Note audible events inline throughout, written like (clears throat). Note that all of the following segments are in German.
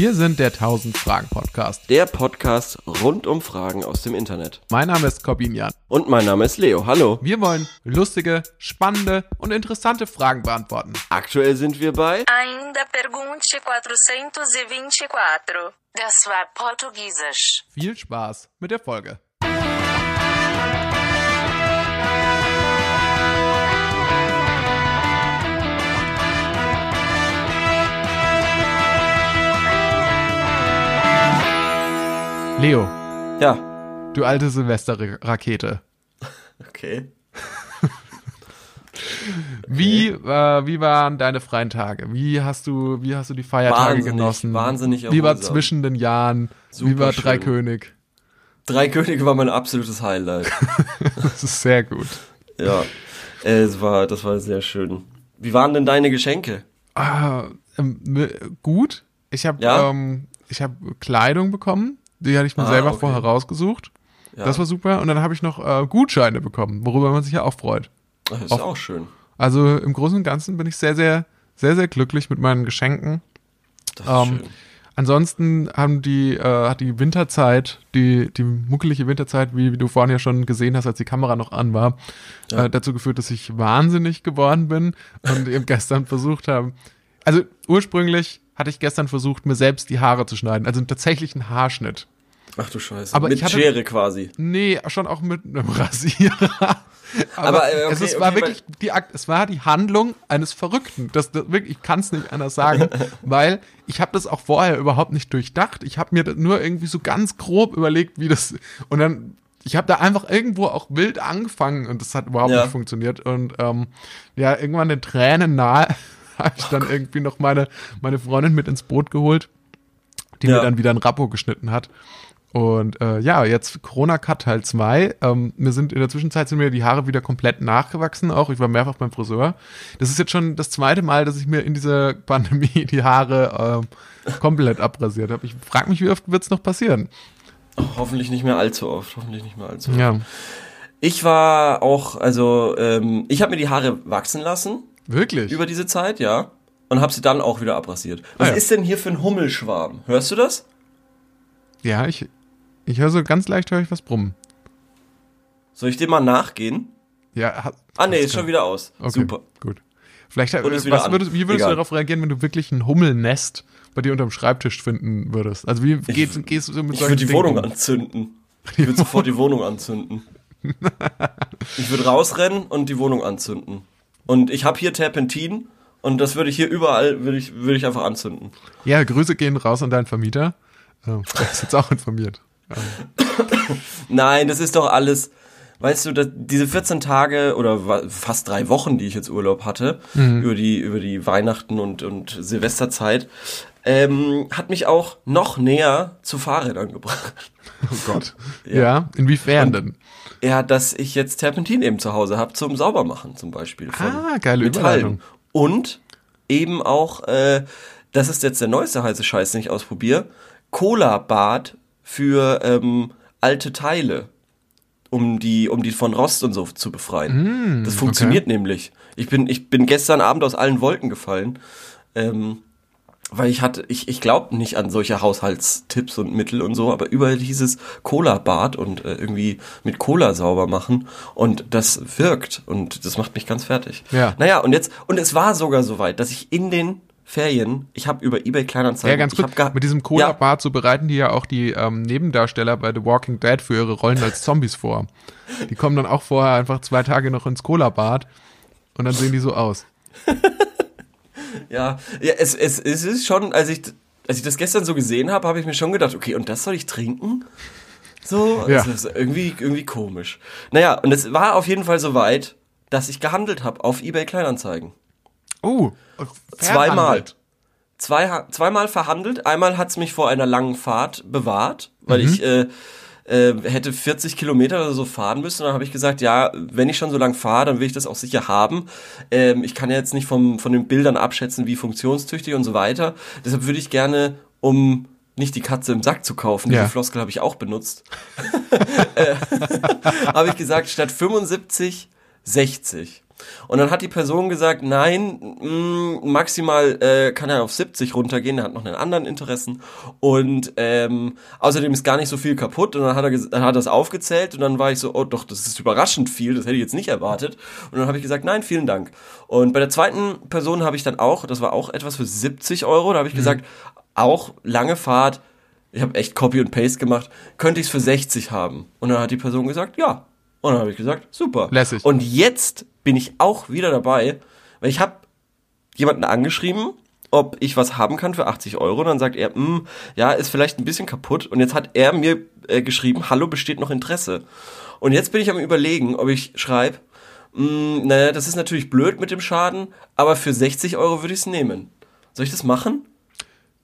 Wir sind der 1000 Fragen Podcast. Der Podcast rund um Fragen aus dem Internet. Mein Name ist Corbin Jan. Und mein Name ist Leo. Hallo. Wir wollen lustige, spannende und interessante Fragen beantworten. Aktuell sind wir bei Ainda pergunte 424. Das war Portugiesisch. Viel Spaß mit der Folge. Leo, Ja. du alte Silvesterrakete. Okay. (laughs) Wie, äh, wie waren deine freien Tage? Wie hast du, wie hast du die Feiertage Wahnsinnig, genossen? wahnsinnig Wie war erholsam. zwischen den Jahren? wie Super war schön. Dreikönig? Drei Könige war mein absolutes Highlight. (laughs) Das ist sehr gut. ja. Äh, Es war, das war sehr schön. Wie waren denn deine Geschenke? Ah, ähm, ne, gut. Ich habe Ja? ähm, ich habe Kleidung bekommen. Die hatte ich mir Ah, selber okay. vorher rausgesucht. Ja. Das war super. Und dann habe ich noch äh, Gutscheine bekommen, worüber man sich ja auch freut. Das ist auf- auch schön. Also im Großen und Ganzen bin ich sehr, sehr, sehr, sehr glücklich mit meinen Geschenken. Das ist Ähm, schön. Ansonsten haben die, äh, hat die Winterzeit, die, die muckelige Winterzeit, wie, wie du vorhin ja schon gesehen hast, als die Kamera noch an war, Ja. äh, dazu geführt, dass ich wahnsinnig geworden bin und eben (laughs) gestern versucht habe. Also ursprünglich hatte ich gestern versucht, mir selbst die Haare zu schneiden, also tatsächlich einen Haarschnitt. Ach du Scheiße. aber Mit hatte- Schere quasi. Nee, schon auch mit einem (laughs) Rasierer. Aber, Aber, äh, okay, es, ist, war okay, wirklich die Akt, es war die Handlung eines Verrückten. Das, das wirklich, ich kann es nicht anders sagen, (laughs) weil ich habe das auch vorher überhaupt nicht durchdacht. Ich habe mir das nur irgendwie so ganz grob überlegt, wie das und dann ich habe da einfach irgendwo auch wild angefangen und das hat überhaupt Ja. nicht funktioniert und ähm, ja irgendwann den Tränen nahe habe ich dann irgendwie noch meine meine Freundin mit ins Boot geholt, die Ja. mir dann wieder ein Rappo geschnitten hat. Und äh, ja, jetzt Corona-Cut Teil 2. Ähm, mir sind in der Zwischenzeit sind mir die Haare wieder komplett nachgewachsen, auch ich war mehrfach beim Friseur. Das ist jetzt schon das zweite Mal, dass ich mir in dieser Pandemie (laughs) die Haare ähm, komplett abrasiert habe. Ich frage mich, wie oft wird's noch passieren? Hoffentlich nicht mehr allzu oft. Hoffentlich nicht mehr allzu oft. Ja, Ich war auch, also, ähm, ich habe mir die Haare wachsen lassen wirklich? über diese Zeit, ja. Und habe sie dann auch wieder abrasiert. Was Ah, ja. ist denn hier für ein Hummelschwarm? Hörst du das? ja, ich, ich höre so ganz leicht, höre ich was brummen. Soll ich dem mal nachgehen? Ja, ha- Ah, nee, ist schon wieder aus. Okay, Super. gut. Vielleicht, äh, was würdest, wie würdest Egal. du darauf reagieren, wenn du wirklich ein Hummelnest bei dir unterm Schreibtisch finden würdest? Also wie geht, gehst du so mit Ich solchen würde die Dingen Wohnung um? anzünden. (laughs) Ich würde sofort die Wohnung anzünden. (laughs) Ich würde rausrennen und die Wohnung anzünden. Und ich habe hier Terpentin und das würde ich hier überall, würde ich, würde ich einfach anzünden. Ja, Grüße gehen raus an deinen Vermieter. Ähm, (laughs) Der ist jetzt auch informiert. Nein, das ist doch alles, weißt du, das, diese 14 Tage oder fast drei Wochen, die ich jetzt Urlaub hatte, über die, über die Weihnachten und, und Silvesterzeit, ähm, hat mich auch noch näher zu Fahrrädern gebracht. Oh Gott. (laughs) Ja, inwiefern denn? Ja, dass ich jetzt Terpentin eben zu Hause habe zum Saubermachen zum Beispiel. Von Ah, geile Metallen. Überleitung. Und eben auch, äh, das ist jetzt der neueste heiße Scheiß, den ich ausprobiere, Cola-Bad für ähm, alte Teile, um die, um die von Rost und so zu befreien. das funktioniert nämlich. Ich bin, ich bin gestern Abend aus allen Wolken gefallen. Ähm, weil ich hatte, ich, ich glaube nicht an solche Haushaltstipps und Mittel und so, aber überall dieses Cola-Bad und äh, irgendwie mit Cola sauber machen und das wirkt und das macht mich ganz fertig. Ja. Naja, und jetzt, und es war sogar so weit, dass ich in den Ferien, ich habe über Ebay Kleinanzeigen, Ja, ganz kurz, mit diesem Ja, Cola-Bad, so bereiten die ja auch die ähm, Nebendarsteller bei The Walking Dead für ihre Rollen als Zombies vor. Die kommen dann auch vorher einfach zwei Tage noch ins Cola-Bad und dann sehen die so aus. (laughs) ja, ja es, es, es ist schon, als ich, als ich das gestern so gesehen habe, habe ich mir schon gedacht, okay, und das soll ich trinken? So, Ja. das ist irgendwie, irgendwie komisch. Naja, und es war auf jeden Fall so weit, dass ich gehandelt habe auf Ebay Kleinanzeigen. Oh, Zweimal. Zwei, zweimal verhandelt. Einmal hat's mich vor einer langen Fahrt bewahrt, weil ich äh, äh, hätte 40 Kilometer oder so fahren müssen. Dann habe ich gesagt, ja, wenn ich schon so lang fahre, dann will ich das auch sicher haben. Ähm, ich kann ja jetzt nicht vom, von den Bildern abschätzen, wie funktionstüchtig und so weiter. Deshalb würde ich gerne, um nicht die Katze im Sack zu kaufen, Ja. diese Floskel habe ich auch benutzt, (laughs) äh, (laughs) habe ich gesagt, statt 75, 60. Und dann hat die Person gesagt, nein, mh, maximal äh, kann er auf 70 runtergehen, er hat noch einen anderen Interessen und ähm, außerdem ist gar nicht so viel kaputt und dann hat er dann hat er das aufgezählt und dann war ich so, oh doch, das ist überraschend viel, das hätte ich jetzt nicht erwartet und dann habe ich gesagt, nein, vielen Dank. Und bei der zweiten Person habe ich dann auch, das war auch etwas für 70 Euro, da habe ich gesagt, auch lange Fahrt, ich habe echt Copy und Paste gemacht, könnte ich es für 60 haben? Und dann hat die Person gesagt, ja. Und dann habe ich gesagt, super. Lässig. Und jetzt bin ich auch wieder dabei, weil ich habe jemanden angeschrieben, ob ich was haben kann für 80 Euro. Und dann sagt er, "Hm, ja, ist vielleicht ein bisschen kaputt. Und jetzt hat er mir äh, geschrieben, hallo, besteht noch Interesse. Und jetzt bin ich am überlegen, ob ich schreibe, naja, das ist natürlich blöd mit dem Schaden, aber für 60 Euro würde ich es nehmen. Soll ich das machen?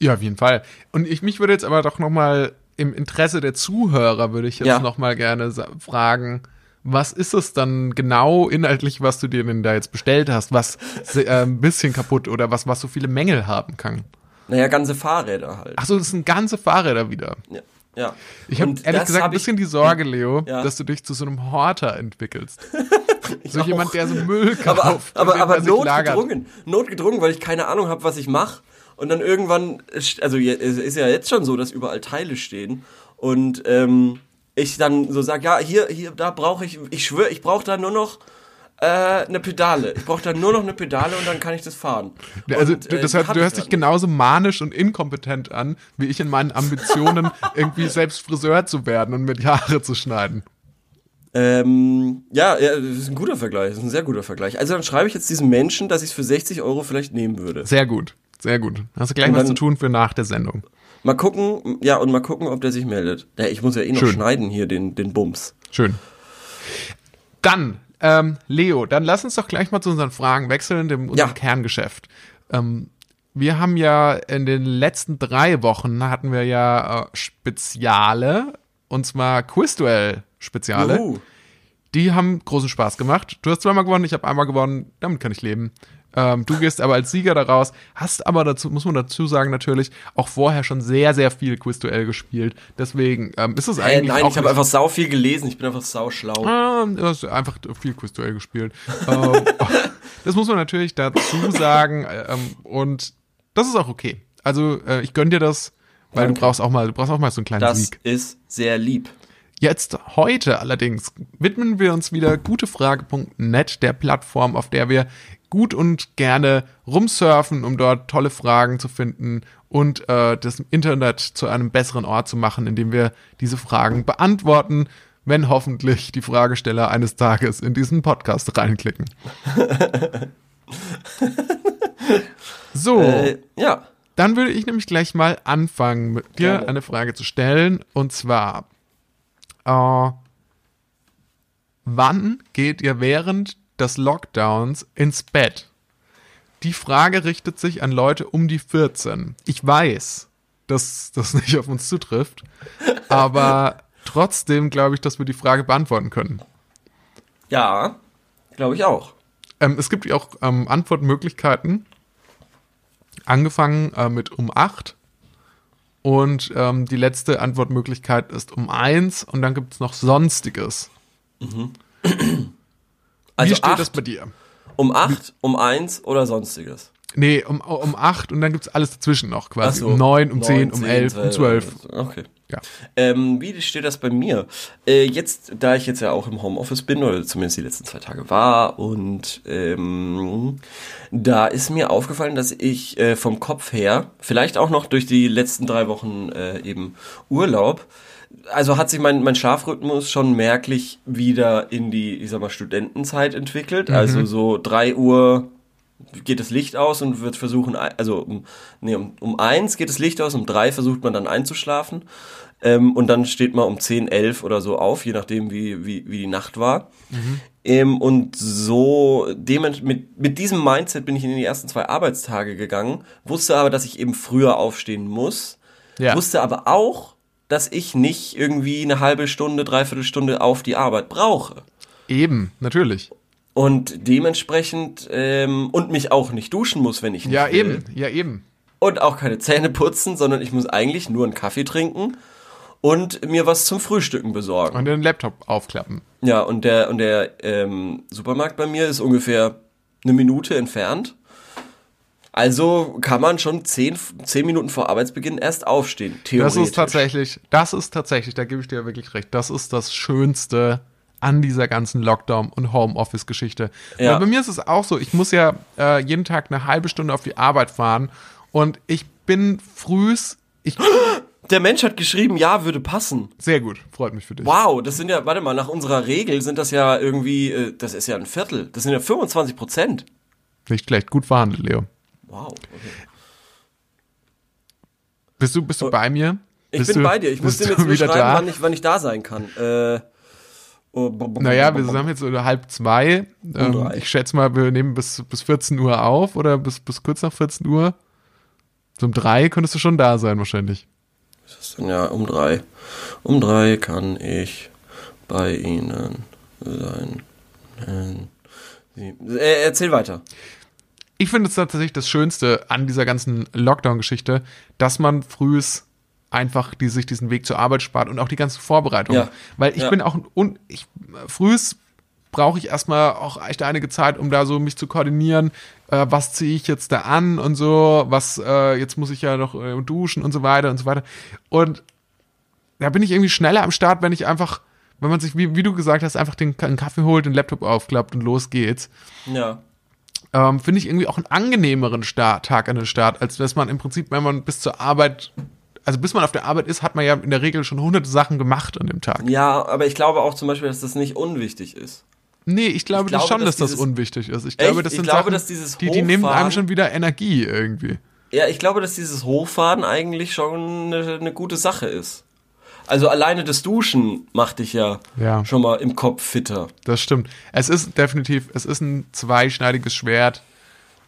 Ja, auf jeden Fall. Und ich mich würde jetzt aber doch noch mal im Interesse der Zuhörer würde ich jetzt Ja. noch mal gerne fragen, was ist es dann genau inhaltlich, was du dir denn da jetzt bestellt hast, was äh, ein bisschen kaputt oder was was so viele Mängel haben kann? Naja, ganze Fahrräder halt. Ach so, das sind ganze Fahrräder wieder. Ja. ja. Ich habe ehrlich gesagt hab ein bisschen die Sorge, (laughs) Leo, Ja. dass du dich zu so einem Horter entwickelst. (laughs) so auch. jemand, der so Müll aber, kauft. aber, aber lagert. notgedrungen. Notgedrungen, weil ich keine Ahnung habe, was ich mache. Und dann irgendwann, also ist ja jetzt schon so, dass überall Teile stehen. Und ähm, ich dann so sage, ja, hier, hier, da brauche ich, ich schwöre, ich brauche da nur noch äh, eine Pedale. Ich brauche da nur noch eine Pedale und dann kann ich das fahren. Also und, du, äh, das hab du hörst dich genauso manisch und inkompetent an, wie ich in meinen Ambitionen, (laughs) irgendwie selbst Friseur zu werden und mir die Haare zu schneiden. Ähm, ja, ja, das ist ein guter Vergleich, das ist ein sehr guter Vergleich. Also dann schreibe ich jetzt diesem Menschen, dass ich es für 60 Euro vielleicht nehmen würde. Sehr gut, sehr gut. Hast du gleich Und was dann- zu tun für nach der Sendung. Mal gucken, ja, und mal gucken, ob der sich meldet. Ja, ich muss ja eh noch Schön. schneiden hier, den, den Bums. Schön. Dann, ähm, Leo, dann lass uns doch gleich mal zu unseren Fragen wechseln, dem unserem Ja. Kerngeschäft. Ähm, wir haben ja in den letzten drei Wochen hatten wir ja äh, Speziale, und zwar Quizduell-Speziale. Die haben großen Spaß gemacht. Du hast zweimal gewonnen, ich habe einmal gewonnen. Damit kann ich leben. Ähm, du gehst aber als Sieger daraus, hast aber dazu, muss man dazu sagen, natürlich auch vorher schon sehr, sehr viel Quizduell gespielt. Deswegen ähm, ist es Äh, eigentlich nein, ich habe einfach sau viel gelesen, ich bin einfach sau schlau. Ah, du hast einfach viel Quizduell gespielt. ähm, (laughs) das muss man natürlich dazu sagen. Ähm, und das ist auch okay. Also äh, ich gönn dir das, weil Danke. du brauchst auch mal, du brauchst auch mal so einen kleinen Das Sieg. ist sehr lieb. Jetzt heute allerdings widmen wir uns wieder gutefrage.net, der Plattform, auf der wir gut und gerne rumsurfen, um dort tolle Fragen zu finden und äh, das Internet zu einem besseren Ort zu machen, indem wir diese Fragen beantworten, wenn hoffentlich die Fragesteller eines Tages in diesen Podcast reinklicken. (laughs) so. Äh, ja. Dann würde ich nämlich gleich mal anfangen, mit dir Gerne. eine Frage zu stellen. Und zwar, äh, wann geht ihr während des Lockdowns ins Bett? Die Frage richtet sich an Leute um die 14. Ich weiß, dass das (laughs) nicht auf uns zutrifft, aber trotzdem glaube ich, dass wir die Frage beantworten können. Ja, glaube ich auch. Ähm, es gibt ja auch ähm, Antwortmöglichkeiten. Angefangen äh, mit um 8. Und ähm, die letzte Antwortmöglichkeit ist um 1. Und dann gibt es noch Sonstiges. Also Wie steht acht, das bei dir? um 8, um 1 oder sonstiges. Nee, um, um 8 und dann gibt es alles dazwischen noch quasi. So. um 9, um 10, um 10, 11, um 12. Okay. Ja. Ähm, wie steht das bei mir? Äh, jetzt, da ich jetzt ja auch im Homeoffice bin, oder zumindest die letzten zwei Tage war, und ähm, da ist mir aufgefallen, dass ich äh, vom Kopf her, vielleicht auch noch durch die letzten drei Wochen äh, eben Urlaub, also hat sich mein, mein Schlafrhythmus schon merklich wieder in die, ich sag mal, Studentenzeit entwickelt. Also so drei Uhr geht das Licht aus und wird versuchen, also um, nee, um, um eins geht das Licht aus, um drei versucht man dann einzuschlafen. Ähm, und dann steht man um 10, 11 oder so auf, je nachdem, wie, wie, wie die Nacht war. Ähm, und so mit, mit diesem Mindset bin ich in die ersten zwei Arbeitstage gegangen, wusste aber, dass ich eben früher aufstehen muss, Ja. wusste aber auch, dass ich nicht irgendwie eine halbe Stunde, dreiviertel Stunde auf die Arbeit brauche. Eben, natürlich. Und dementsprechend, ähm, und mich auch nicht duschen muss, wenn ich nicht Ja, will. eben, ja, eben. Und auch keine Zähne putzen, sondern ich muss eigentlich nur einen Kaffee trinken und mir was zum Frühstücken besorgen. Und den Laptop aufklappen. Ja, und der, und der ähm, Supermarkt bei mir ist ungefähr eine Minute entfernt. Also kann man schon zehn, zehn Minuten vor Arbeitsbeginn erst aufstehen. Das Theoretisch. ist tatsächlich, das ist tatsächlich, da gebe ich dir wirklich recht, das ist das Schönste an dieser ganzen Lockdown- und Homeoffice-Geschichte. Ja. Weil bei mir ist es auch so, ich muss ja äh, jeden Tag eine halbe Stunde auf die Arbeit fahren und ich bin frühs, ich, (gasps) Der Mensch hat geschrieben, ja, würde passen. sehr gut, freut mich für dich. Wow, das sind ja, warte mal, nach unserer Regel sind das ja irgendwie, äh, das ist ja ein Viertel. Das sind ja 25 Prozent. Nicht schlecht, gut verhandelt, Leo. Wow. Okay. Bist du, bist du bei mir? Oh. Ich bist bin du, bei dir. Ich muss dir jetzt schreiben, da? wann ich, wann ich da sein kann. Äh, oh, Naja, wir haben jetzt so halb zwei. Ähm, ich schätze mal, wir nehmen bis, bis 14 Uhr auf oder bis, bis kurz nach 14 Uhr. So um drei könntest du schon da sein wahrscheinlich. Das ist dann ja um drei. Um drei kann ich bei Ihnen sein. Sie- Äh, erzähl weiter. Ich finde es tatsächlich das Schönste an dieser ganzen Lockdown-Geschichte, dass man frühs einfach die, sich diesen Weg zur Arbeit spart und auch die ganze Vorbereitung. Ja. Weil ich Ja. bin auch, und ich, frühs brauche ich erstmal auch echt einige Zeit, um da so mich zu koordinieren. Äh, was ziehe ich jetzt da an und so, was, äh, jetzt muss ich ja noch äh, duschen und so weiter und so weiter. Und da bin ich irgendwie schneller am Start, wenn ich einfach, wenn man sich, wie, wie du gesagt hast, einfach den, einen Kaffee holt, den Laptop aufklappt und los geht's Ja. Ähm, finde ich irgendwie auch einen angenehmeren Start, Tag an den Start, als dass man im Prinzip, wenn man bis zur Arbeit, also bis man auf der Arbeit ist, hat man ja in der Regel schon hunderte Sachen gemacht an dem Tag. Ja, aber ich glaube auch zum Beispiel, dass das nicht unwichtig ist. Nee, ich glaube, Ich glaube, schon, dass, dass das unwichtig ist. Ich glaube, Echt? das sind glaube, Sachen, dass dieses die, die nehmen einem schon wieder Energie irgendwie. Ja, ich glaube, dass dieses Hochfahren eigentlich schon eine, eine gute Sache ist. Also alleine das Duschen macht dich ja, Ja. schon mal im Kopf fitter. Das stimmt. Es ist definitiv, es ist ein zweischneidiges Schwert.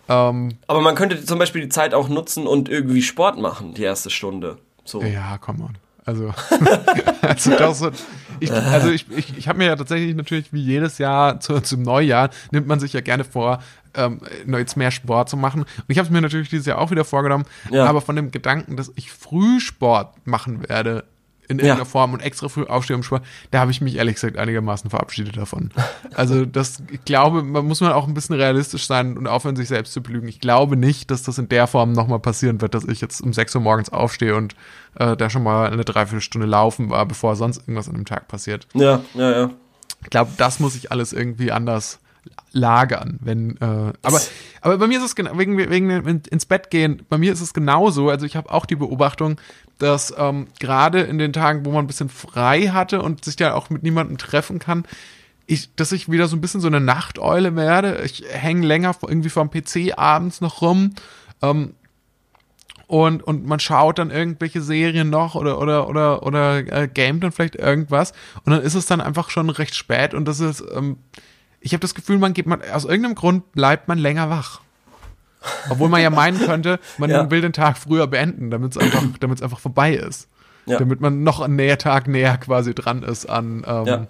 Ähm, Aber man könnte zum Beispiel die Zeit auch nutzen und irgendwie Sport machen, die erste Stunde. So. Ja, come on. Also, (laughs) also, so- ich, also ich, ich, ich habe mir ja tatsächlich natürlich wie jedes Jahr zu, zum Neujahr nimmt man sich ja gerne vor, ähm, jetzt mehr Sport zu machen. Und ich habe es mir natürlich dieses Jahr auch wieder vorgenommen, Ja. aber von dem Gedanken, dass ich früh Sport machen werde, in irgendeiner Ja. Form und extra früh aufstehe um Sport, da habe ich mich ehrlich gesagt einigermaßen verabschiedet davon. Also das, ich glaube, man muss man auch ein bisschen realistisch sein und aufhören, sich selbst zu belügen. Ich glaube nicht, dass das in der Form nochmal passieren wird, dass ich jetzt um 6 Uhr morgens aufstehe und äh, da schon mal eine Dreiviertelstunde laufen war, bevor sonst irgendwas an dem Tag passiert. Ja, ja, ja. Ich glaube, das muss ich alles irgendwie anders lagern, wenn äh, aber aber bei mir ist es genau wegen wegen ins Bett gehen. Bei mir ist es genauso. Also ich habe auch die Beobachtung, dass ähm, gerade in den Tagen, wo man ein bisschen frei hatte und sich ja auch mit niemandem treffen kann, ich, dass ich wieder so ein bisschen so eine Nachteule werde. Ich hänge länger irgendwie vorm PC abends noch rum. Ähm, und, und man schaut dann irgendwelche Serien noch oder oder oder oder äh, gamet dann vielleicht irgendwas und dann ist es dann einfach schon recht spät und das ist ähm, ich habe das Gefühl man geht man aus irgendeinem Grund bleibt man länger wach obwohl man ja (laughs) meinen könnte man Ja. will den Tag früher beenden damit es einfach (clears throat) einfach vorbei ist Ja. damit man noch einen näher Tag näher quasi dran ist an ähm, Ja.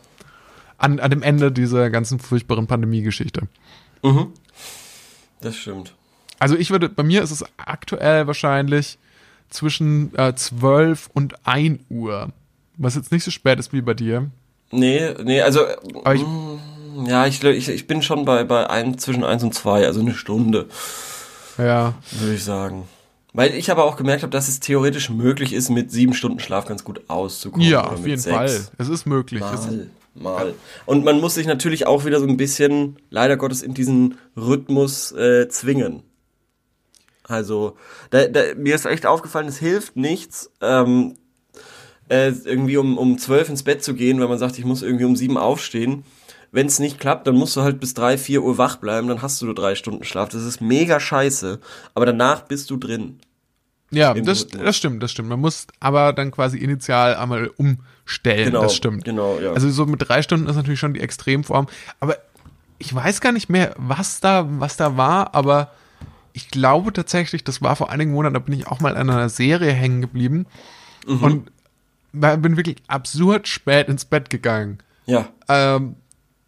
an, an dem Ende dieser ganzen furchtbaren Pandemie-Geschichte Mhm. Das stimmt. Also ich würde, bei mir ist es aktuell wahrscheinlich zwischen äh, 12 und 1 Uhr. Was jetzt nicht so spät ist wie bei dir. Nee, nee, also Aber ich, ja, ich, ich, ich bin schon bei, bei ein, zwischen eins und zwei, also eine Stunde, ja, würde ich sagen. Weil ich aber auch gemerkt habe, dass es theoretisch möglich ist, mit sieben Stunden Schlaf ganz gut auszukommen. ja, auf jeden sechs. Fall. Es ist möglich. Es ist, Mal, mal. Und man muss sich natürlich auch wieder so ein bisschen, leider Gottes, in diesen Rhythmus äh, zwingen. Also, da, da, mir ist echt aufgefallen, es hilft nichts, ähm, äh, irgendwie um, um zwölf ins Bett zu gehen, wenn man sagt, ich muss irgendwie um sieben aufstehen. Wenn es nicht klappt, dann musst du halt bis drei, vier Uhr wach bleiben, dann hast du nur drei Stunden Schlaf. Das ist mega scheiße. Aber danach bist du drin. ja, das, das stimmt, das stimmt. Man muss aber dann quasi initial einmal umstellen. Genau, das stimmt. genau, ja. Also so mit drei Stunden ist natürlich schon die Extremform. Aber ich weiß gar nicht mehr, was da, was da war, aber ich glaube tatsächlich, das war vor einigen Monaten, da bin ich auch mal an einer Serie hängen geblieben Mhm. und bin wirklich absurd spät ins Bett gegangen. Ja, Ähm,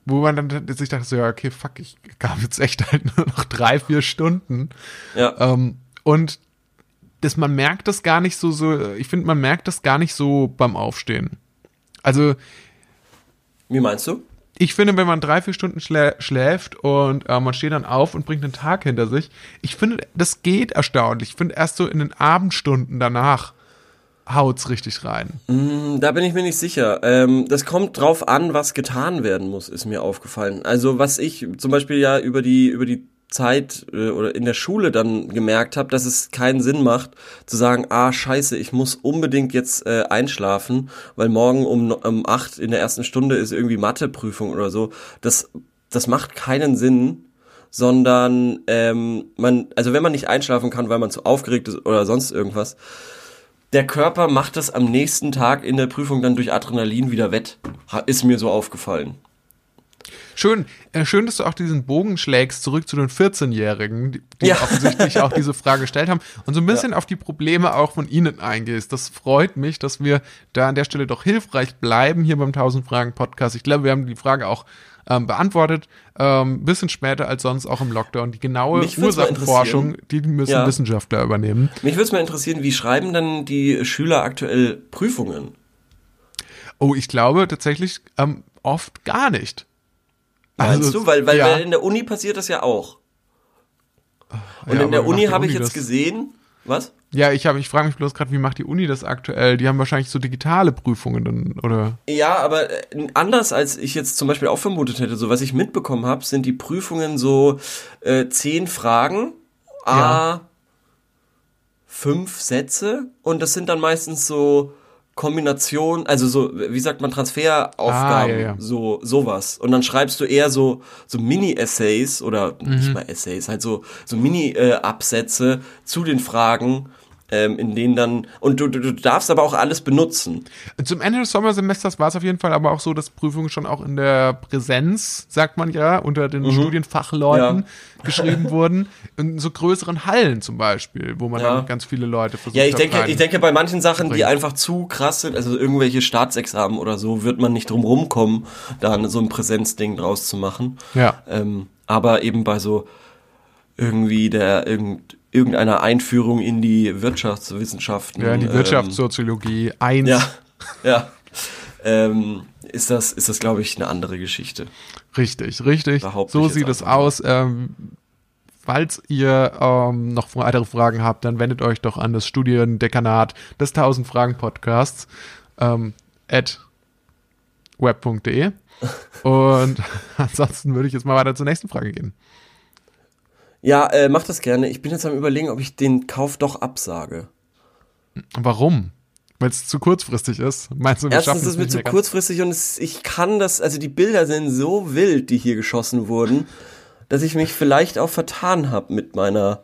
wo man dann sich dachte, so, ja, okay, fuck, ich gab jetzt echt halt nur noch drei, vier Stunden. ja. Ähm, und das, man merkt das gar nicht so, so, ich finde, man merkt das gar nicht so beim Aufstehen. Also, Wie meinst du? ich finde, wenn man drei, vier Stunden schlä schläft und äh, man steht dann auf und bringt einen Tag hinter sich, ich finde, das geht erstaunlich. Ich finde, erst so in den Abendstunden danach haut's richtig rein. Mm, Da bin ich mir nicht sicher. Ähm, das kommt drauf an, was getan werden muss, ist mir aufgefallen. Also was ich zum Beispiel ja über die über die Zeit äh, oder in der Schule dann gemerkt habe, dass es keinen Sinn macht zu sagen, ah scheiße, ich muss unbedingt jetzt äh, einschlafen, weil morgen um um acht in der ersten Stunde ist irgendwie Matheprüfung oder so. Das das macht keinen Sinn, sondern ähm, man also wenn man nicht einschlafen kann, weil man zu aufgeregt ist oder sonst irgendwas, der Körper macht das am nächsten Tag in der Prüfung dann durch Adrenalin wieder wett. Ist mir so aufgefallen. Schön, äh, schön, dass du auch diesen Bogen schlägst zurück zu den 14-Jährigen, die, Ja. offensichtlich auch diese Frage gestellt haben und so ein bisschen auf die Probleme auch von ihnen eingehst. Das freut mich, dass wir da an der Stelle doch hilfreich bleiben hier beim 1000 Fragen Podcast. Ich glaube, wir haben die Frage auch ähm, beantwortet, ähm, bisschen später als sonst auch im Lockdown. Die genaue Ursachenforschung, die müssen Ja. Wissenschaftler übernehmen. Mich würde es mal interessieren, wie schreiben denn die Schüler aktuell Prüfungen? Oh, ich glaube tatsächlich ähm, oft gar nicht. Meinst Also, du? Weil, weil, ja. weil in der Uni passiert das ja auch. Und Ja, in der Uni habe ich jetzt gesehen, was? Ja, ich habe, ich frage mich bloß gerade, wie macht die Uni das aktuell? Die haben wahrscheinlich so digitale Prüfungen dann, oder? Ja, aber äh, anders als ich jetzt zum Beispiel auch vermutet hätte, so was ich mitbekommen habe, sind die Prüfungen so äh, zehn Fragen, a Ja. fünf Sätze und das sind dann meistens so Kombination, also so, wie sagt man, Transferaufgaben, Ah, ja, ja. so sowas. Und dann schreibst du eher so so Mini-Essays oder Mhm. nicht mal Essays, halt so so Mini-Absätze zu den Fragen, ähm, in denen dann und du, du, du darfst aber auch alles benutzen. Zum Ende des Sommersemesters war es auf jeden Fall aber auch so, dass Prüfungen schon auch in der Präsenz, sagt man ja, unter den Studienfachleuten Mhm. Ja. (laughs) geschrieben wurden. In so größeren Hallen zum Beispiel, wo man Ja. dann ganz viele Leute versucht Ja, ich denke, ich denke, bei manchen Sachen, die einfach zu krass sind, also irgendwelche Staatsexamen oder so, wird man nicht drum rumkommen, da so ein Präsenzding draus zu machen. Ja. Ähm, aber eben bei so irgendwie der irgend, irgendeiner Einführung in die Wirtschaftswissenschaften. Ja, die ähm, Wirtschaftssoziologie 1. ja, (laughs) ja. Ähm, ist das, ist das, glaube ich, eine andere Geschichte. Richtig, richtig. So sieht es aus. Ähm, falls ihr ähm, noch weitere Fragen habt, dann wendet euch doch an das Studiendekanat des 1000 Fragen Podcasts ähm, at web.de. (laughs) Und (laughs) ansonsten würde ich jetzt mal weiter zur nächsten Frage gehen. Ja, äh, mach das gerne. Ich bin jetzt am überlegen, ob ich den Kauf doch absage. Warum? Weil es zu kurzfristig ist. Meinst du, wir Erstens ist es mir zu kurzfristig und es, ich kann das, also die Bilder sind so wild, die hier geschossen wurden, dass ich mich vielleicht auch vertan habe mit meiner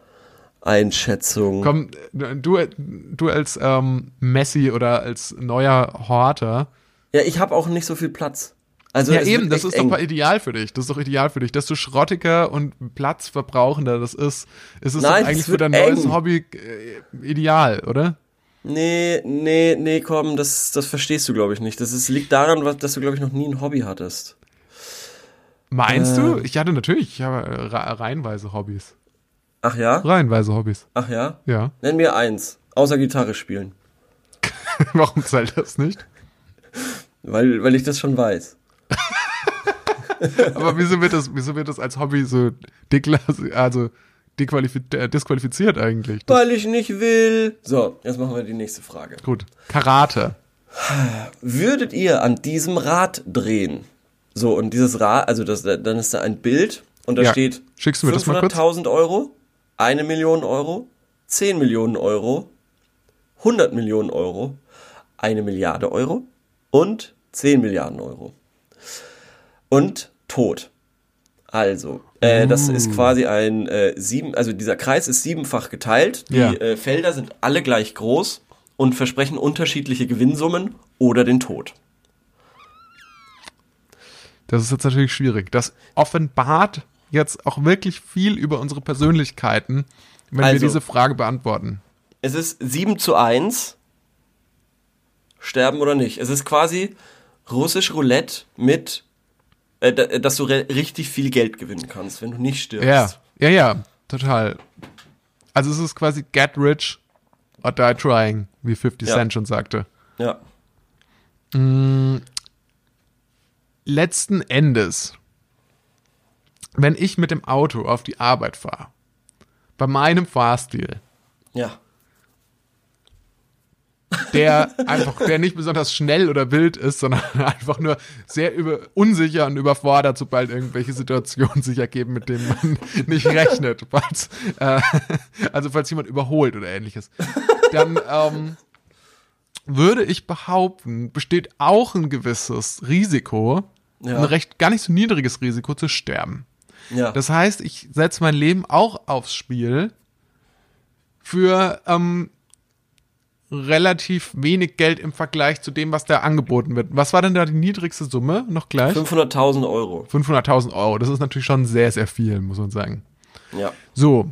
Einschätzung. Komm, du, du als ähm, Messi oder als neuer Horter. Ja, ich habe auch nicht so viel Platz. Also Ja, eben, das ist eng. doch ideal für dich. Das ist doch ideal für dich. Desto schrottiger und platzverbrauchender das ist, ist es Nein, eigentlich für dein neues eng. Hobby äh, ideal, oder? Nee, nee, nee, komm, das, das verstehst du, glaube ich, nicht. Das ist, liegt daran, was- dass du, glaube ich, noch nie ein Hobby hattest. Meinst Äh. du? Ich hatte natürlich, ich habe äh, reihenweise Hobbys. Ach ja? Reihenweise Hobbys. Ach ja? Ja. Nenn mir eins. Außer Gitarre spielen. (laughs) Warum zählt das nicht? Weil, weil ich das schon weiß. (laughs) Aber wieso wird das, wieso wird das als Hobby so also äh, disqualifiziert eigentlich? Das, Weil ich nicht will. So, jetzt machen wir die nächste Frage. gut. Karate. Würdet ihr an diesem Rad drehen? So, und dieses Rad, also das, dann ist da ein Bild und da Ja. steht Schickst du mir das mal kurz? 500.000 Euro, eine Million Euro, 10 Millionen Euro, 100 Millionen Euro, eine Milliarde Euro und 10 Milliarden Euro. Und Tod. Also, äh, das ist Uh. quasi ein äh, sieben, also dieser Kreis ist siebenfach geteilt. Die Ja. äh, Felder sind alle gleich groß und versprechen unterschiedliche Gewinnsummen oder den Tod. Das ist jetzt natürlich schwierig. Das offenbart jetzt auch wirklich viel über unsere Persönlichkeiten, wenn wir Also- diese Frage beantworten. Es ist 7 zu 1. Sterben oder nicht. Es ist quasi russisch Roulette mit, äh, da- dass du richtig viel Geld gewinnen kannst, wenn du nicht stirbst. Ja, ja, ja, total. Also es ist quasi get rich or die trying, wie 50 Ja. Cent schon sagte. Ja. letzten Endes, wenn ich mit dem Auto auf die Arbeit fahre, bei meinem Fahrstil, Ja. Der einfach, der nicht besonders schnell oder wild ist, sondern (laughs) einfach nur sehr über, unsicher und überfordert, sobald irgendwelche Situationen sich ergeben, mit denen man (laughs) nicht rechnet. Falls, äh, also falls jemand überholt oder ähnliches. Dann ähm, würde ich behaupten, besteht auch ein gewisses Risiko, Ja. ein recht gar nicht so niedriges Risiko zu sterben. Ja. Das heißt, ich setze mein Leben auch aufs Spiel für ähm, relativ wenig Geld im Vergleich zu dem, was da angeboten wird. Was war denn da die niedrigste Summe? Noch gleich? 500.000 Euro. 500.000 Euro. Das ist natürlich schon sehr, sehr viel, muss man sagen. Ja. So,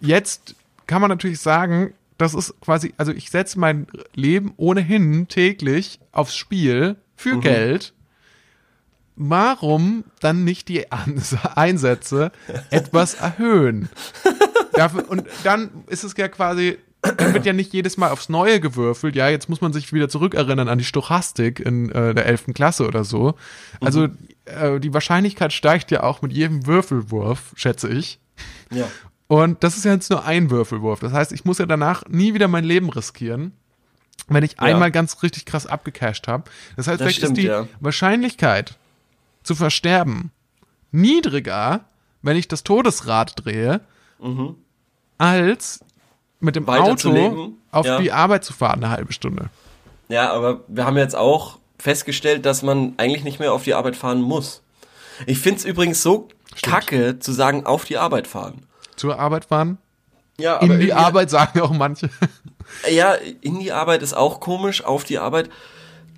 jetzt kann man natürlich sagen, das ist quasi, also ich setze mein Leben ohnehin täglich aufs Spiel für Geld. Warum dann nicht die Einsätze (laughs) etwas erhöhen? Dafür, und dann ist es ja quasi, wird ja nicht jedes Mal aufs Neue gewürfelt. Ja, jetzt muss man sich wieder zurückerinnern an die Stochastik in äh, der 11. Klasse oder so. Also äh, die Wahrscheinlichkeit steigt ja auch mit jedem Würfelwurf, schätze ich. Ja. Und das ist ja jetzt nur ein Würfelwurf. Das heißt, ich muss ja danach nie wieder mein Leben riskieren, wenn ich einmal ganz richtig krass abgecasht habe. Das heißt, Das vielleicht stimmt, ist die ja. Wahrscheinlichkeit zu versterben niedriger, wenn ich das Todesrad drehe, als mit dem Auto auf ja. die Arbeit zu fahren, eine halbe Stunde. Ja, aber wir haben jetzt auch festgestellt, dass man eigentlich nicht mehr auf die Arbeit fahren muss. Ich find's übrigens so kacke zu sagen, auf die Arbeit fahren. Zur Arbeit fahren? Ja, In die Arbeit sagen auch manche. Ja, in die Arbeit ist auch komisch, auf die Arbeit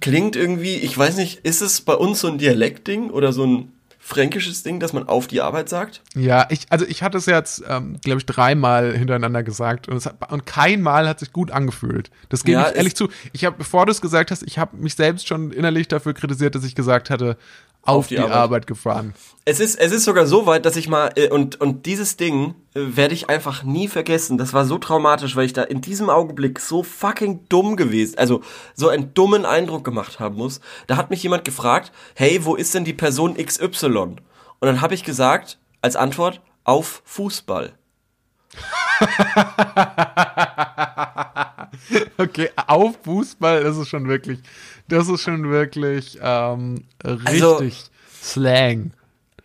klingt irgendwie, ich weiß nicht, ist es bei uns so ein Dialektding oder so ein fränkisches Ding, dass man auf die Arbeit sagt? Ja, ich, also ich hatte es jetzt, ähm, glaube ich, dreimal hintereinander gesagt und, es hat, und kein Mal hat sich gut angefühlt. Das gebe Ja, ich ehrlich zu. Ich habe, bevor du es gesagt hast, ich habe mich selbst schon innerlich dafür kritisiert, dass ich gesagt hatte, auf, die, die Arbeit. Arbeit. gefahren. Es ist, es ist sogar so weit, dass ich mal, äh, und, und dieses Ding äh, werde ich einfach nie vergessen. Das war so traumatisch, weil ich da in diesem Augenblick so fucking dumm gewesen, also so einen dummen Eindruck gemacht haben muss. Da hat mich jemand gefragt, hey, wo ist denn die Person XY? Und dann habe ich gesagt, als Antwort, auf Fußball. (laughs) Okay, auf Fußball ist es schon wirklich, das ist schon wirklich ähm, richtig Also- Slang.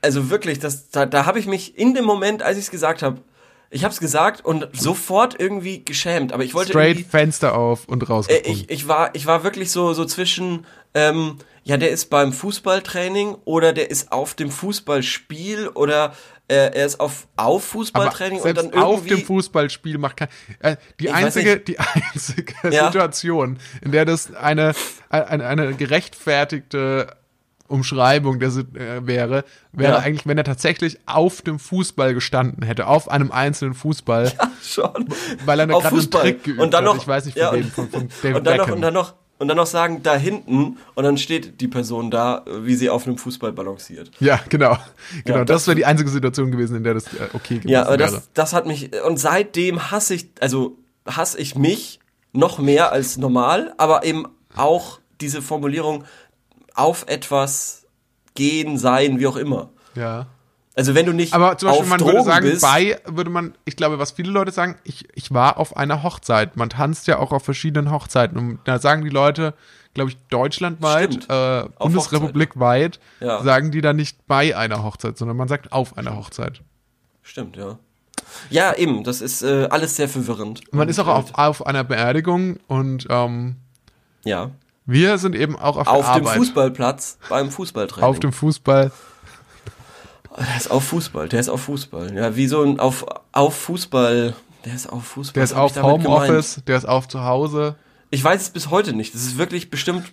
Also wirklich, das, da, da habe ich mich in dem Moment, als ich es gesagt habe, ich habe es gesagt und sofort irgendwie geschämt. Aber ich wollte Straight Fenster auf und Äh, rausgesprungen. ich, ich, war, ich war wirklich so, so zwischen, ähm, ja, der ist beim Fußballtraining oder der ist auf dem Fußballspiel oder äh, er ist auf, auf Fußballtraining und dann irgendwie. auf dem Fußballspiel macht kein. Äh, die einzige, die (laughs) einzige Ja. Situation, in der das eine, eine, eine gerechtfertigte Umschreibung der, äh, wäre, wäre Ja. eigentlich, wenn er tatsächlich auf dem Fußball gestanden hätte, auf einem einzelnen Fußball, schon. weil er gerade einen. Trick geübt und dann hat. noch, Ich weiß nicht, von ja, wem, von, von David und dann noch, Beckham. und dann noch und dann noch sagen da hinten und dann steht die Person da, äh, wie sie auf einem Fußball balanciert. ja, genau. Genau, das, das- wäre die einzige Situation gewesen, in der das äh, okay gewesen Ja, aber wäre. das, das hat mich und seitdem hasse ich, also hasse ich mich noch mehr als normal, aber eben auch diese Formulierung auf etwas gehen, sein, wie auch immer. ja. Also wenn du nicht Aber zum Beispiel, man Drogen würde sagen, bist, bei, würde man, ich glaube, was viele Leute sagen, ich, ich war auf einer Hochzeit. Man tanzt ja auch auf verschiedenen Hochzeiten. Und da sagen die Leute, glaube ich, deutschlandweit, äh, bundesrepublikweit, Ja. sagen die da nicht bei einer Hochzeit, sondern man sagt auf einer Hochzeit. stimmt, ja. Ja, eben, das ist äh, alles sehr verwirrend. Man Und, ist auch auf, auf einer Beerdigung und ähm, ja, wir sind eben auch auf, auf dem Arbeit. Fußballplatz beim Fußballtraining. Auf dem Fußball. Der ist auf Fußball, der ist auf Fußball. Ja, wie so ein auf auf Fußball, der ist auf Fußball. Der ist auf? Homeoffice, der ist auf zu Hause. Ich weiß es bis heute nicht. Das ist wirklich bestimmt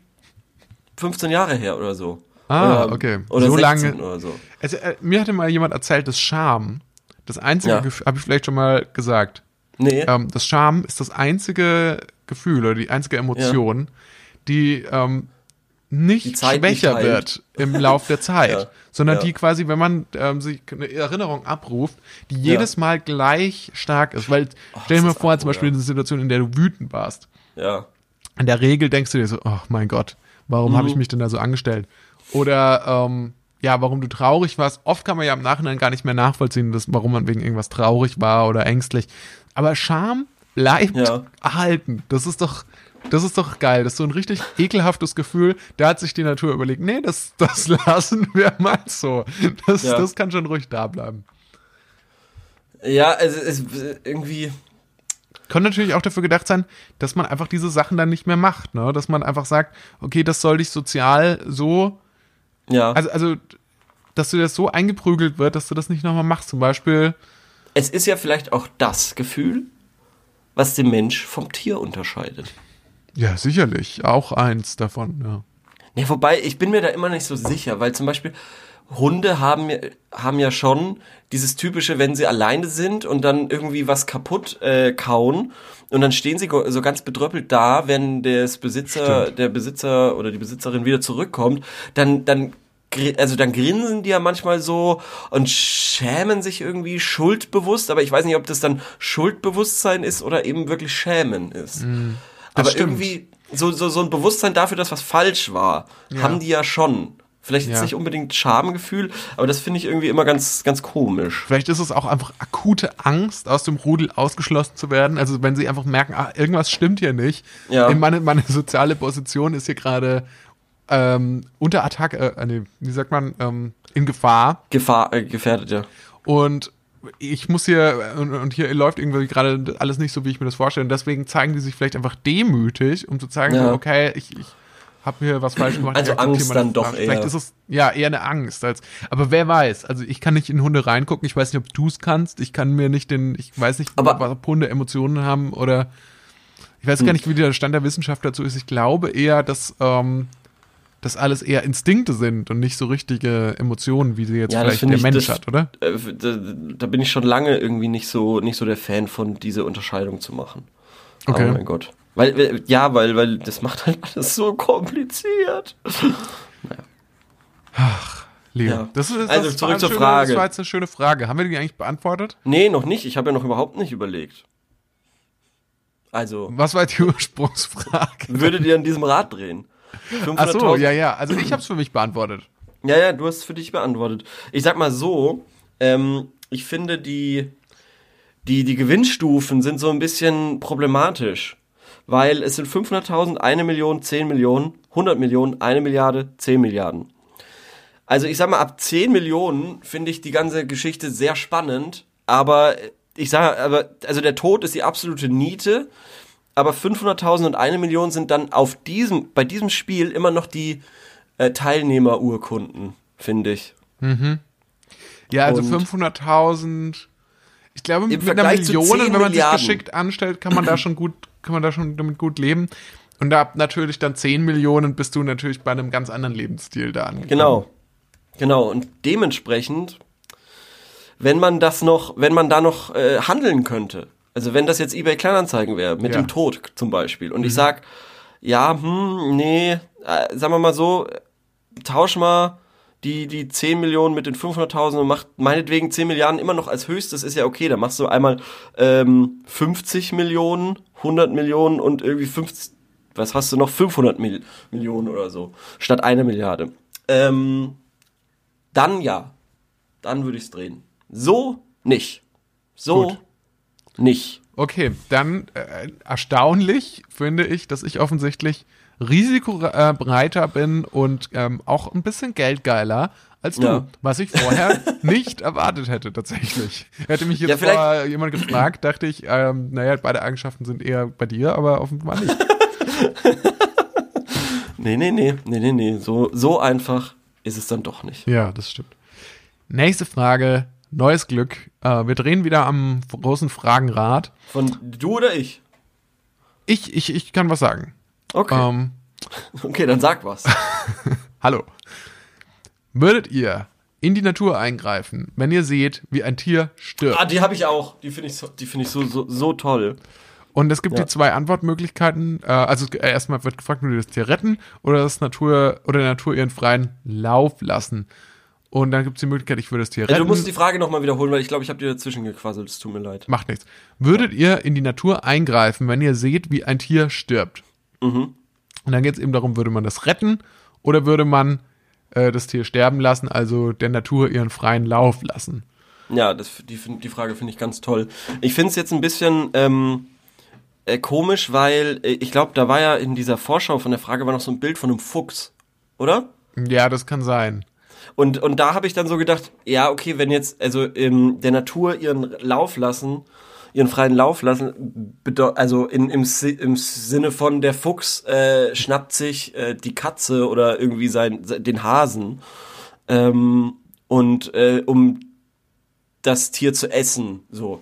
15 Jahre her oder so. Ah, oder, okay. Oder So 16 lange- oder so. Also, äh, mir hatte mal jemand erzählt, dass Scham, das einzige Ja. Gefühl, habe ich vielleicht schon mal gesagt, Nee. ähm, das Scham ist das einzige Gefühl oder die einzige Emotion, die ähm, nicht nicht schwächer heilt. wird im Lauf der (laughs) Zeit, Ja. sondern Ja. die quasi, wenn man ähm, sich eine Erinnerung abruft, die jedes Mal gleich stark ist. Weil stell dir mal vor, zum Beispiel ja. eine Situation, in der du wütend warst. Ja. In der Regel denkst du dir so, oh mein Gott, warum Mhm. habe ich mich denn da so angestellt? Oder ähm, ja, warum du traurig warst. Oft kann man ja im Nachhinein gar nicht mehr nachvollziehen, dass, warum man wegen irgendwas traurig war oder ängstlich. Aber Scham bleibt Ja. erhalten. Das ist doch, das ist doch geil. Das ist so ein richtig ekelhaftes Gefühl. Da hat sich die Natur überlegt, nee, das, das (laughs) lassen wir mal so. Das, Ja. das kann schon ruhig da bleiben. Ja, also es irgendwie. Kann natürlich auch dafür gedacht sein, dass man einfach diese Sachen dann nicht mehr macht, ne? Dass man einfach sagt, okay, das soll dich sozial so, Ja. also, also, dass du das so eingeprügelt wird, dass du das nicht nochmal machst. Zum Beispiel, es ist ja vielleicht auch das Gefühl, was den Mensch vom Tier unterscheidet. Ja, sicherlich, auch eins davon, ja. Ja, wobei, ich bin mir da immer nicht so sicher, weil zum Beispiel Hunde haben, ja- haben ja schon dieses typische, wenn sie alleine sind und dann irgendwie was kaputt äh, kauen und dann stehen sie so ganz bedröppelt da, wenn des Besitzer, Stimmt. der Besitzer oder die Besitzerin wieder zurückkommt, dann, dann also dann grinsen die ja manchmal so und schämen sich irgendwie schuldbewusst, aber ich weiß nicht, ob das dann Schuldbewusstsein ist oder eben wirklich Schämen ist. Aber stimmt. irgendwie so, so, so ein Bewusstsein dafür, dass was falsch war, Ja. haben die ja schon. Vielleicht jetzt Ja. nicht unbedingt Schamgefühl, aber das finde ich irgendwie immer ganz, ganz komisch. Vielleicht ist es auch einfach akute Angst, aus dem Rudel ausgeschlossen zu werden. Also wenn sie einfach merken, ah, irgendwas stimmt hier nicht. Ja. Meine, meine soziale Position ist hier gerade ähm, unter Attacke, äh, nee, wie sagt man, ähm, in Gefahr. Gefahr, äh, gefährdet, ja. Und ich muss hier, und, und hier läuft irgendwie gerade alles nicht so, wie ich mir das vorstelle. Und deswegen zeigen die sich vielleicht einfach demütig, um zu zeigen, Ja. okay, ich, ich habe hier was falsch gemacht. Also Angst dann doch. Vielleicht eher. ist es ja eher eine Angst. Als, aber wer weiß, also ich kann nicht in Hunde reingucken, ich weiß nicht, ob du es kannst, ich kann mir nicht den, ich weiß nicht, Aber- ob, ob Hunde Emotionen haben oder ich weiß gar nicht, wie der Stand der Wissenschaft dazu ist. Ich glaube eher, dass ähm, das alles eher Instinkte sind und nicht so richtige Emotionen, wie sie jetzt Ja, vielleicht der ich, Mensch das- hat, oder? Äh, da, da bin ich schon lange irgendwie nicht so, nicht so der Fan von, diese Unterscheidung zu machen. Okay. Oh mein Gott. Weil, äh, ja, weil, weil das macht halt (laughs) alles so kompliziert. (laughs) Leo. Ja. Das ist, das Also, zurück zur schöne, Frage. Das war jetzt eine schöne Frage. Haben wir die eigentlich beantwortet? Nee, noch nicht. Ich habe ja noch überhaupt nicht überlegt. Also, Was war die (laughs) Ursprungsfrage? würdet ihr an diesem Rad drehen? Ach so, 500.000? ja, ja. Also ich habe es für mich beantwortet. Ja, ja, du hast es für dich beantwortet. Ich sag mal so, ähm, ich finde die, die, die Gewinnstufen sind so ein bisschen problematisch. Weil es sind 500.000, eine Million, 10 Millionen, 100 Millionen, eine Milliarde, 10 Milliarden. Also ich sag mal, ab 10 Millionen finde ich die ganze Geschichte sehr spannend, aber ich sage, aber, also der Tod ist die absolute Niete, aber 500.000 und eine Million sind dann auf diesem, bei diesem Spiel immer noch die äh, Teilnehmerurkunden, finde ich. Ja, also Und- 500.000. Ich glaube, mit einer Million, 10 wenn man Milliarden. sich geschickt anstellt, kann man da schon gut, kann man da schon damit gut leben. Und ab natürlich dann 10 Millionen bist du natürlich bei einem ganz anderen Lebensstil da angekommen. Genau. Genau. Und dementsprechend, wenn man das noch, wenn man da noch äh, handeln könnte, also wenn das jetzt eBay Kleinanzeigen wäre, mit Ja. dem Tod zum Beispiel, und ich sag, ja, hm, nee, äh, sagen wir mal so, tausch mal die, die 10 Millionen mit den 500.000 und macht meinetwegen 10 Milliarden immer noch als höchstes, ist ja okay, dann machst du einmal ähm, 50 Millionen, 100 Millionen und irgendwie 50, was hast du noch, 500 Mil Millionen oder so, statt eine Milliarde. Ähm, dann ja, dann würde ich es drehen. So nicht. So Gut. Nicht. Okay, dann äh, erstaunlich finde ich, dass ich offensichtlich risikobereiter bin und ähm, auch ein bisschen geldgeiler als du, Ja. was ich vorher (laughs) nicht erwartet hätte tatsächlich. Hätte mich jetzt Ja, jemand gefragt, dachte ich, ähm, naja, beide Eigenschaften sind eher bei dir, aber offenbar nicht. (laughs) Nee, nee, nee, nee, nee, nee. So, so einfach ist es dann doch nicht. Ja, das stimmt. Nächste Frage, neues Glück. Äh, wir drehen wieder am großen Fragenrad. Von du oder ich? Ich, ich, ich kann was sagen. Okay. Ähm, (laughs) Okay, dann sag was. (laughs) Hallo. Würdet ihr in die Natur eingreifen, wenn ihr seht, wie ein Tier stirbt? ah, die habe ich auch. Die finde ich, so, die finde ich so, so, so toll. Und es gibt Ja. die zwei Antwortmöglichkeiten. Äh, also äh, erstmal wird gefragt, ihr das Tier retten oder das Natur oder der Natur ihren freien Lauf lassen. Und dann gibt es die Möglichkeit, ich würde das Tier retten. Also, du musst die Frage nochmal wiederholen, weil ich glaube, ich habe dir dazwischen gequasselt. Es tut mir leid. Macht nichts. Würdet ihr in die Natur eingreifen, wenn ihr seht, wie ein Tier stirbt? Mhm. Und dann geht es eben darum, würde man das retten oder würde man äh, das Tier sterben lassen, also der Natur ihren freien Lauf lassen. Ja, das, die, die Frage finde ich ganz toll. Ich finde es jetzt ein bisschen ähm, äh, komisch, weil äh, ich glaube, da war ja in dieser Vorschau von der Frage war noch so ein Bild von einem Fuchs, oder? Ja, das kann sein. Und, und da habe ich dann so gedacht, ja, okay, wenn jetzt also ähm, der Natur ihren Lauf lassen, ihren freien Lauf lassen, also in, im, im Sinne von der Fuchs äh, schnappt sich äh, die Katze oder irgendwie sein, den Hasen ähm, und äh, um das Tier zu essen, so.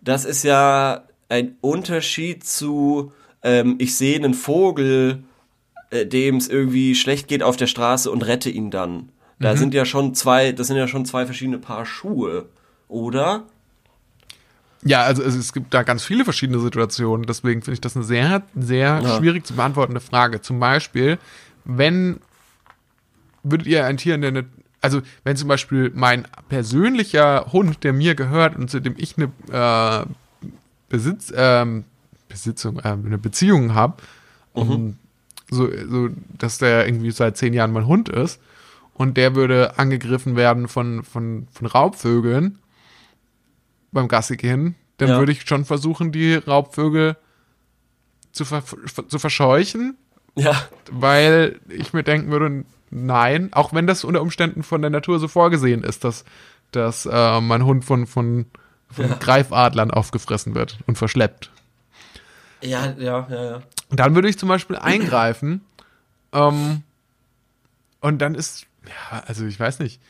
Das ist ja ein Unterschied zu, ähm, ich sehe einen Vogel, äh, dem es irgendwie schlecht geht auf der Straße und rette ihn dann. Da sind ja schon zwei, das sind ja schon zwei verschiedene Paar Schuhe, oder? Ja, also es, es gibt da ganz viele verschiedene Situationen, deswegen finde ich das eine sehr, sehr Ja. schwierig zu beantwortende Frage. Zum Beispiel, wenn würdet ihr ein Tier in der also wenn zum Beispiel mein persönlicher Hund, der mir gehört und zu dem ich eine äh, Besitz, ähm, Besitzung, äh, eine Beziehung habe, um, so, so, dass der irgendwie seit zehn Jahren mein Hund ist und der würde angegriffen werden von, von, von Raubvögeln beim Gassi gehen, dann Ja. würde ich schon versuchen, die Raubvögel zu, ver zu verscheuchen, Ja, weil ich mir denken würde, nein, auch wenn das unter Umständen von der Natur so vorgesehen ist, dass, dass äh, mein Hund von, von, von Greifadlern aufgefressen wird und verschleppt. ja, ja, ja, ja. Und dann würde ich zum Beispiel eingreifen ähm, und dann ist, ja, also ich weiß nicht,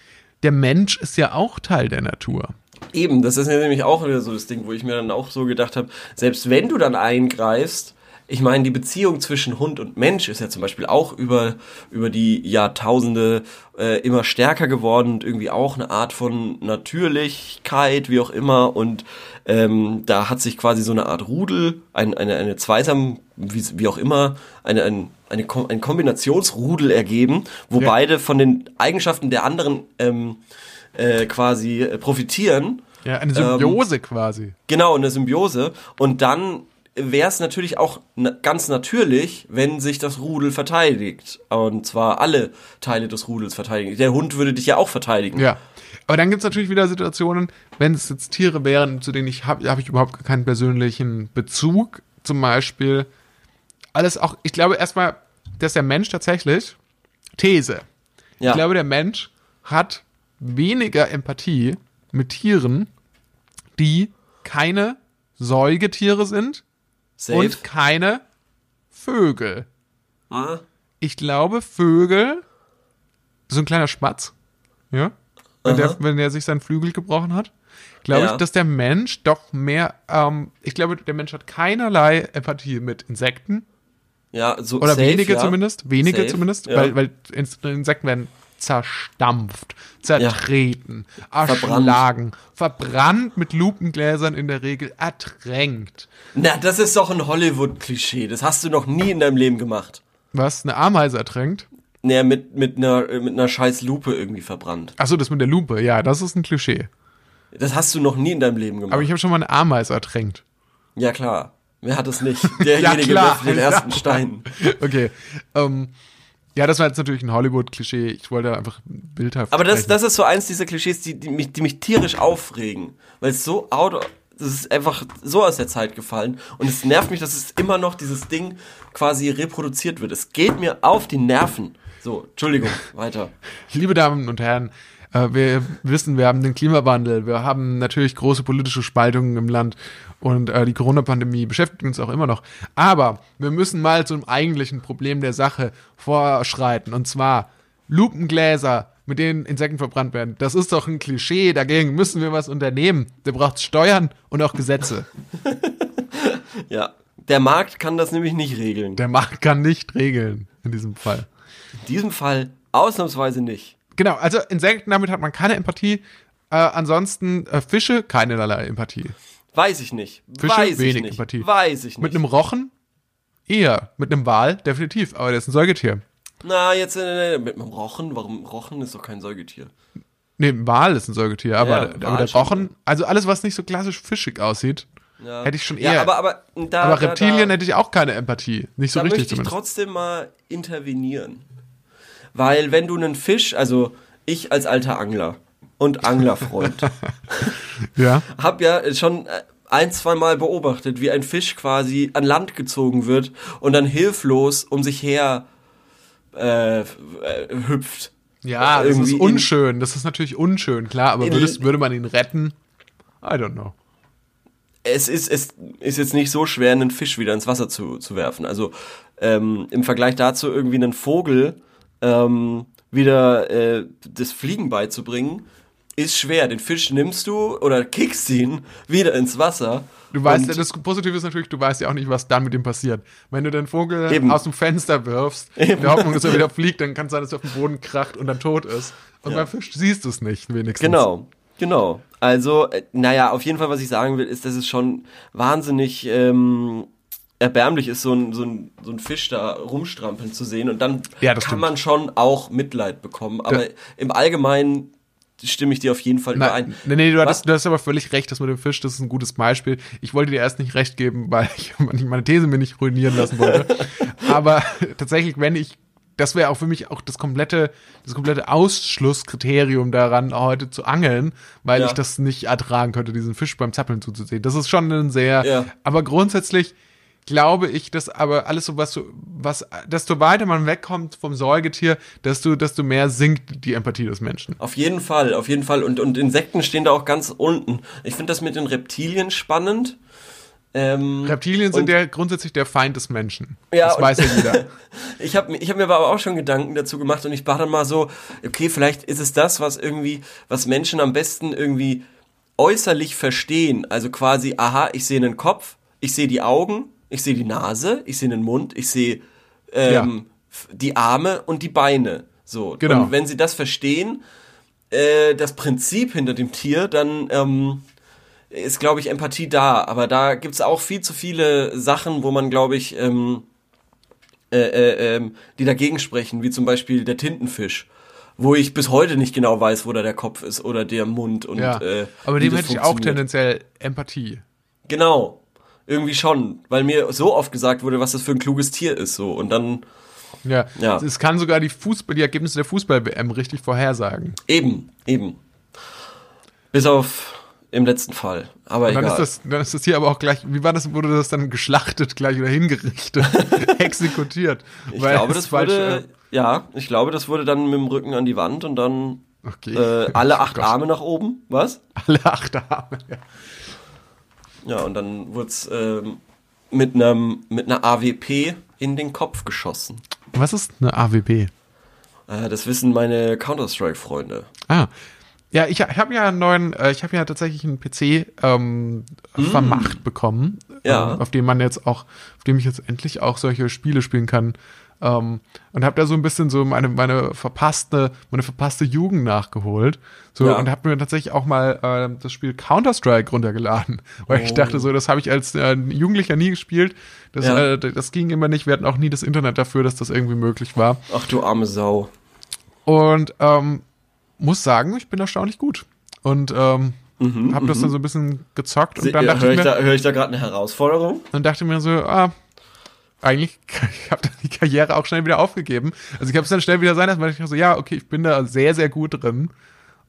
der Mensch ist ja auch Teil der Natur. Eben, das ist ja nämlich auch wieder so das Ding, wo ich mir dann auch so gedacht habe, selbst wenn du dann eingreifst, ich meine, die Beziehung zwischen Hund und Mensch ist ja zum Beispiel auch über, über die Jahrtausende äh, immer stärker geworden und irgendwie auch eine Art von Natürlichkeit, wie auch immer. Und ähm, da hat sich quasi so eine Art Rudel, ein, eine, eine Zweisam, wie, wie auch immer, eine, ein, eine, ein Kombinationsrudel ergeben, wo Ja. beide von den Eigenschaften der anderen ähm, äh, quasi äh, profitieren. Ja, eine Symbiose quasi. Genau, eine Symbiose. Und dann wäre es natürlich auch ganz natürlich, wenn sich das Rudel verteidigt. Und zwar alle Teile des Rudels verteidigen. Der Hund würde dich ja auch verteidigen. Ja. Aber dann gibt es natürlich wieder Situationen, wenn es jetzt Tiere wären, zu denen ich habe hab ich überhaupt keinen persönlichen Bezug. Zum Beispiel alles auch, ich glaube erstmal, dass der Mensch tatsächlich, These, Ja. ich glaube, der Mensch hat weniger Empathie mit Tieren, die keine Säugetiere sind Safe. und keine Vögel. ah, Ich glaube, Vögel, so ein kleiner Spatz, ja, wenn der, wenn der sich seinen Flügel gebrochen hat, glaube Ja. ich, dass der Mensch doch mehr, ähm, ich glaube, der Mensch hat keinerlei Empathie mit Insekten ja, so oder safe, wenige ja. zumindest, wenige Safe, zumindest, ja. weil, weil Ins- Insekten werden zerstampft, zertreten, erschlagen, verbrannt mit Lupengläsern in der Regel, ertränkt. Na, das ist doch ein Hollywood-Klischee. Das hast du noch nie in deinem Leben gemacht. Was? Eine Ameise ertränkt? Naja, mit, mit, einer, mit einer scheiß Lupe irgendwie verbrannt. Achso, das mit der Lupe, ja, das ist ein Klischee. Das hast du noch nie in deinem Leben gemacht. Aber ich habe schon mal eine Ameise ertränkt. ja, klar. Wer hat es nicht? (laughs) Derjenige klar. wirft den ersten Stein. Okay. Ähm, ja, das war jetzt natürlich ein Hollywood-Klischee. Ich wollte einfach bildhaft. Aber das, sprechen. das ist so eins dieser Klischees, die, die, mich, die mich tierisch aufregen. Weil es so out, das ist einfach so aus der Zeit gefallen. Und es nervt mich, dass es immer noch dieses Ding quasi reproduziert wird. Es geht mir auf die Nerven. So, Entschuldigung, (laughs) weiter. Liebe Damen und Herren, äh, wir wissen, wir haben den Klimawandel, wir haben natürlich große politische Spaltungen im Land und äh, die Corona-Pandemie beschäftigt uns auch immer noch. Aber wir müssen mal zum eigentlichen Problem der Sache vorschreiten. Und zwar Lupengläser, mit denen Insekten verbrannt werden. Das ist doch ein Klischee, dagegen müssen wir was unternehmen. Der braucht Steuern und auch Gesetze. (laughs) Ja. Der Markt kann das nämlich nicht regeln. Der Markt kann nicht regeln in diesem Fall. In diesem Fall ausnahmsweise nicht. Genau, also Insekten, damit hat man keine Empathie. Äh, ansonsten äh, Fische, keinerlei Empathie. Weiß ich nicht. Fische, Weiß ich wenig nicht. Empathie. Weiß ich nicht. Mit einem Rochen? Eher. Mit einem Wal? Definitiv. Aber der ist ein Säugetier. Na, jetzt äh, mit einem Rochen. Warum? Rochen ist doch kein Säugetier. Nee, ein Wal ist ein Säugetier, aber, Ja, aber Wal der. Rochen, also alles, was nicht so klassisch fischig aussieht, Ja. hätte ich schon eher. Ja, aber, aber, da, aber da, Reptilien da, hätte ich auch keine Empathie. Nicht so da richtig möchte ich zumindest. trotzdem mal intervenieren. weil wenn du einen Fisch, also ich als alter Angler und Anglerfreund, (laughs) Ja. hab ja schon äh, ein, zwei Mal beobachtet, wie ein Fisch quasi an Land gezogen wird und dann hilflos um sich her äh, äh, hüpft. Ja, das ist unschön. Das ist natürlich unschön, klar, aber würdest, würde man ihn retten? I don't know. es ist, es ist jetzt nicht so schwer, einen Fisch wieder ins Wasser zu, zu werfen. Also ähm, im Vergleich dazu irgendwie einen Vogel ähm, wieder äh, das Fliegen beizubringen, ist schwer. Den Fisch nimmst du oder kickst ihn wieder ins Wasser. Du weißt, und- das Positive ist natürlich, du weißt ja auch nicht, was dann mit ihm passiert. Wenn du den Vogel Eben. aus dem Fenster wirfst, in der Hoffnung, dass er wieder fliegt, dann kann es sein, dass er auf den Boden kracht und dann tot ist. Und beim Fisch siehst du es nicht, wenigstens. Genau, genau. Also, äh, naja, auf jeden Fall, was ich sagen will, ist, dass es schon wahnsinnig ähm, erbärmlich ist, so ein, so, ein, so ein Fisch da rumstrampeln zu sehen. Und dann Ja, kann stimmt. man schon auch Mitleid bekommen. Aber Ja. im Allgemeinen stimme ich dir auf jeden Fall überein. Nein, nee, nee, du Was? hattest, du hast aber völlig recht, das mit dem Fisch, das ist ein gutes Beispiel. Ich wollte dir erst nicht recht geben, weil ich (laughs) meine These mir nicht ruinieren lassen wollte. (laughs) aber tatsächlich, wenn ich, das wäre auch für mich auch das komplette, das komplette Ausschlusskriterium daran, heute zu angeln, weil Ja. ich das nicht ertragen könnte, diesen Fisch beim Zappeln zuzusehen. Das ist schon ein sehr, Ja. aber grundsätzlich glaube ich, dass aber alles so was, so- was, desto weiter man wegkommt vom Säugetier, desto, desto mehr sinkt die Empathie des Menschen. Auf jeden Fall, auf jeden Fall. Und, und Insekten stehen da auch ganz unten. Ich finde das mit den Reptilien spannend. Ähm, Reptilien sind ja grundsätzlich der Feind des Menschen. Ja, das weiß ja jeder. (laughs) Ich habe ich hab mir aber auch schon Gedanken dazu gemacht und ich war dann mal so, okay, vielleicht ist es das, was irgendwie, was Menschen am besten irgendwie äußerlich verstehen. Also quasi, aha, ich sehe einen Kopf, ich sehe die Augen, ich sehe die Nase, ich sehe den Mund, ich sehe ähm, Ja. die Arme und die Beine. So. Genau. Und wenn sie das verstehen, äh, das Prinzip hinter dem Tier, dann ähm, ist, glaube ich, Empathie da. Aber da gibt's auch viel zu viele Sachen, wo man, glaube ich, ähm, äh, äh, ähm, die dagegen sprechen, wie zum Beispiel der Tintenfisch, wo ich bis heute nicht genau weiß, wo da der Kopf ist oder der Mund und Ja. äh, Aber dem hätte ich auch tendenziell Empathie. Genau, irgendwie schon, weil mir so oft gesagt wurde, was das für ein kluges Tier ist, so und dann Ja. Ja. Es kann sogar die Fußball, die Ergebnisse der Fußball-WM richtig vorhersagen. eben, eben, bis auf im letzten Fall, aber dann egal. ist das, dann ist das hier aber auch gleich, wie war das, wurde das dann geschlachtet gleich oder hingerichtet, (laughs) exekutiert? ich Weil glaube, das falsch, wurde, ja, ich glaube, das wurde dann mit dem Rücken an die Wand und dann äh, okay. äh, alle (laughs) acht Gott. Arme nach oben, was? Alle acht Arme, ja. Ja, und dann wurde es ähm, mit einem mit einer AWP in den Kopf geschossen. Was ist eine AWB? Äh, das wissen meine Counter-Strike-Freunde. Ah. Ja, ich, habe ja einen neuen, äh, ich habe ja tatsächlich einen PC ähm, vermacht bekommen, Mm. Ja. ähm, auf dem man jetzt auch, auf dem ich jetzt endlich auch solche Spiele spielen kann. Ähm, und habe da so ein bisschen so meine, meine verpasste, meine verpasste Jugend nachgeholt. So, Ja. und habe mir tatsächlich auch mal äh, das Spiel Counter-Strike runtergeladen. (laughs) Weil ich Oh. dachte so, das habe ich als äh, Jugendlicher nie gespielt. Das, Ja. äh, das ging immer nicht. Wir hatten auch nie das Internet dafür, dass das irgendwie möglich war. Ach du arme Sau. Und ähm, muss sagen, ich bin erstaunlich gut. Und ähm, habe das dann so ein bisschen gezockt und dann Mhm, Ja, dachte Höre ich ich, mir, da, hör ich da gerade eine Herausforderung? dann dachte ich mir so, ah, eigentlich, (laughs) ich habe die Karriere auch schnell wieder aufgegeben. Also ich habe es dann schnell wieder sein lassen, weil ich dachte so, ja, okay, ich bin da sehr, sehr gut drin.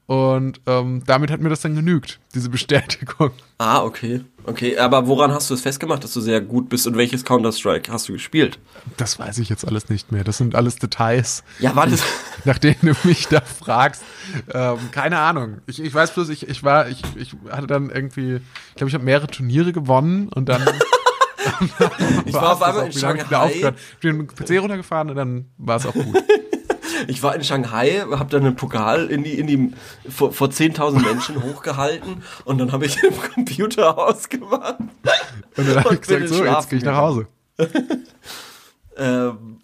Und ähm, damit hat mir das dann genügt, diese Bestätigung. (laughs) Ah, okay. Okay, aber woran hast du es festgemacht, dass du sehr gut bist und welches Counter-Strike hast du gespielt? Das weiß ich jetzt alles nicht mehr. Das sind alles Details, Ja, war das. (laughs) nach denen du mich da fragst. Ähm, keine Ahnung. Ich, ich weiß bloß, ich, ich war, ich, ich hatte dann irgendwie, ich glaube, ich habe mehrere Turniere gewonnen und dann ich war auf einmal in Shanghai. Ich bin mit dem PC runtergefahren und dann war es auch gut. (laughs) Ich war in Shanghai, habe dann einen Pokal in die, in die, vor, vor 10.000 Menschen hochgehalten und dann habe ich im Computer (laughs) ausgemacht. Und dann habe ich gesagt, so, jetzt gehe ich nach Hause. (laughs) Ähm,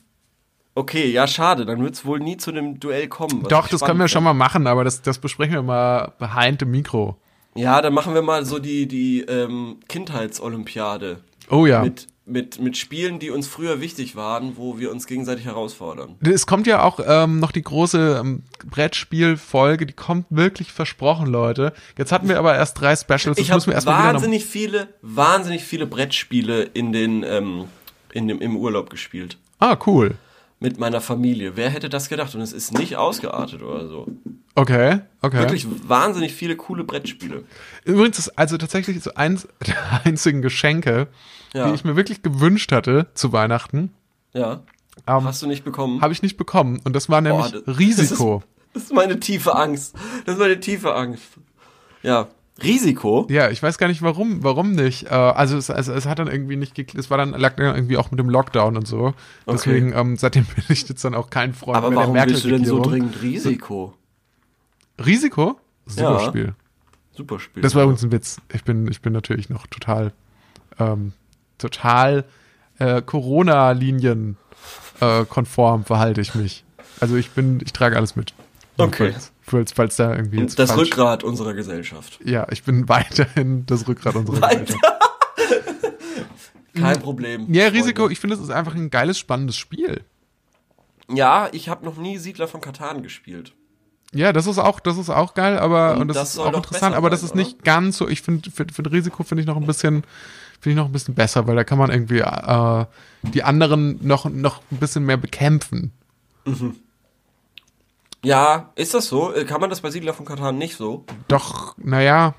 okay, ja, schade, dann wird es wohl nie zu dem Duell kommen. Doch, das können wir schon mal machen, aber das, das besprechen wir mal behind the Mikro. Ja, dann machen wir mal so die, die ähm, Kindheitsolympiade. Oh ja. Mit, mit, mit Spielen, die uns früher wichtig waren, wo wir uns gegenseitig herausfordern. Es kommt ja auch ähm, noch die große ähm, Brettspielfolge, die kommt wirklich versprochen, Leute. Jetzt hatten wir aber erst drei Specials. Ich habe wahnsinnig viele, wahnsinnig viele Brettspiele in den, ähm, in dem, im Urlaub gespielt. Ah, cool. mit meiner Familie. Wer hätte das gedacht? Und es ist nicht ausgeartet oder so. Okay, okay. Wirklich wahnsinnig viele coole Brettspiele. Übrigens ist also tatsächlich so eins (laughs) der einzigen Geschenke, Ja. die ich mir wirklich gewünscht hatte zu Weihnachten, Ja. ähm, Hast du nicht bekommen? habe ich nicht bekommen. Und das war nämlich Boah, das- (laughs) Risiko. Das ist meine tiefe Angst. Das ist meine tiefe Angst. Ja. Risiko? Ja, ich weiß gar nicht warum, warum nicht. Äh, also es, also es hat dann irgendwie nicht geklappt. Es war dann lag dann irgendwie auch mit dem Lockdown und so. Deswegen ähm, seitdem (laughs) bin ich jetzt dann auch kein Freund Aber mehr der warum willst du denn so dringend Risiko? Risiko? Super Ja. Spiel. Super Spiel. Das war übrigens ein Witz. Ich bin, ich bin natürlich noch total, ähm, total äh, Corona-Linien äh, konform verhalte ich mich. Also ich bin, ich trage alles mit. Nur Okay. Falls, falls, falls da irgendwie jetzt das falsch- Rückgrat unserer Gesellschaft. Ja, ich bin (laughs) weiterhin das Rückgrat unserer Weiter. Gesellschaft. Kein Problem. Ja, Risiko, Freunde. ich finde, es ist einfach ein geiles, spannendes Spiel. Ja, ich habe noch nie Siedler von Katan gespielt. Ja, das ist auch, das ist auch geil, aber Und und das, das ist auch interessant, aber das ist nicht ganz so. Ich finde, für, für Risiko finde ich noch ein bisschen, finde ich noch ein bisschen besser, weil da kann man irgendwie äh, die anderen noch noch ein bisschen mehr bekämpfen. Ja, ist das so? Äh, Kann man das bei Siedler von Katan nicht so? Doch, naja,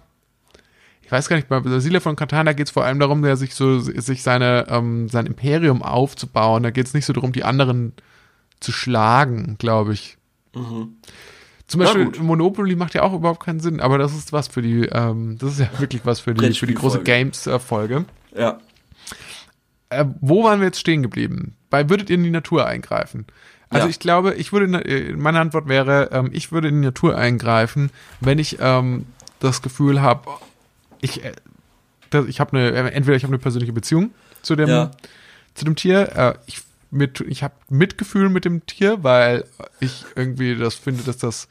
ich weiß gar nicht, bei Siedler von Katana geht es vor allem darum, der sich so sich seine ähm, sein Imperium aufzubauen. Da geht es nicht so darum, die anderen zu schlagen, glaube ich. Zum Beispiel. Monopoly macht ja auch überhaupt keinen Sinn, aber das ist was für die, ähm, das ist ja (laughs) wirklich was für die, für die große. Games-Folge. Ja. Äh, wo waren wir jetzt stehen geblieben? Bei würdet ihr in die Natur eingreifen? Also Ja. ich glaube, ich würde, äh, meine Antwort wäre, ähm, ich würde in die Natur eingreifen, wenn ich ähm, das Gefühl habe, ich, äh, ich habe eine, äh, entweder ich habe eine persönliche Beziehung zu dem, Ja. zu dem Tier, äh, ich mit, ich habe Mitgefühl mit dem Tier, weil ich irgendwie das finde, dass das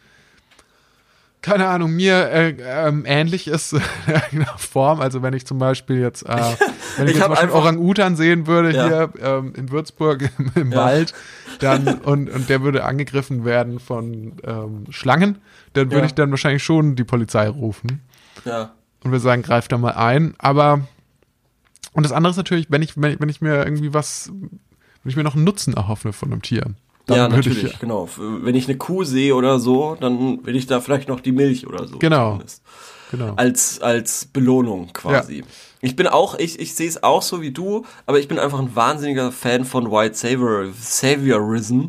keine Ahnung, mir äh, ähm, ähnlich ist (laughs) in irgendeiner Form. Also wenn ich zum Beispiel jetzt, äh, (laughs) wenn ich, Ich jetzt Orang-Utan sehen würde Ja. hier ähm, in Würzburg (laughs) im, im Ja. Wald, dann und, und der würde angegriffen werden von ähm, Schlangen, dann würde Ja. ich dann wahrscheinlich schon die Polizei rufen Ja. und würde sagen, greif da mal ein. Aber und das andere ist natürlich, wenn ich, wenn ich, wenn ich mir irgendwie was, wenn ich mir noch einen Nutzen erhoffe von einem Tier. Dann ja, natürlich, ich, genau. Wenn ich eine Kuh sehe oder so, dann will ich da vielleicht noch die Milch oder so. Genau. zumindest. genau. Als, als Belohnung quasi. Ich bin auch, ich, ich sehe es auch so wie du, aber ich bin einfach ein wahnsinniger Fan von White Savior, Saviorism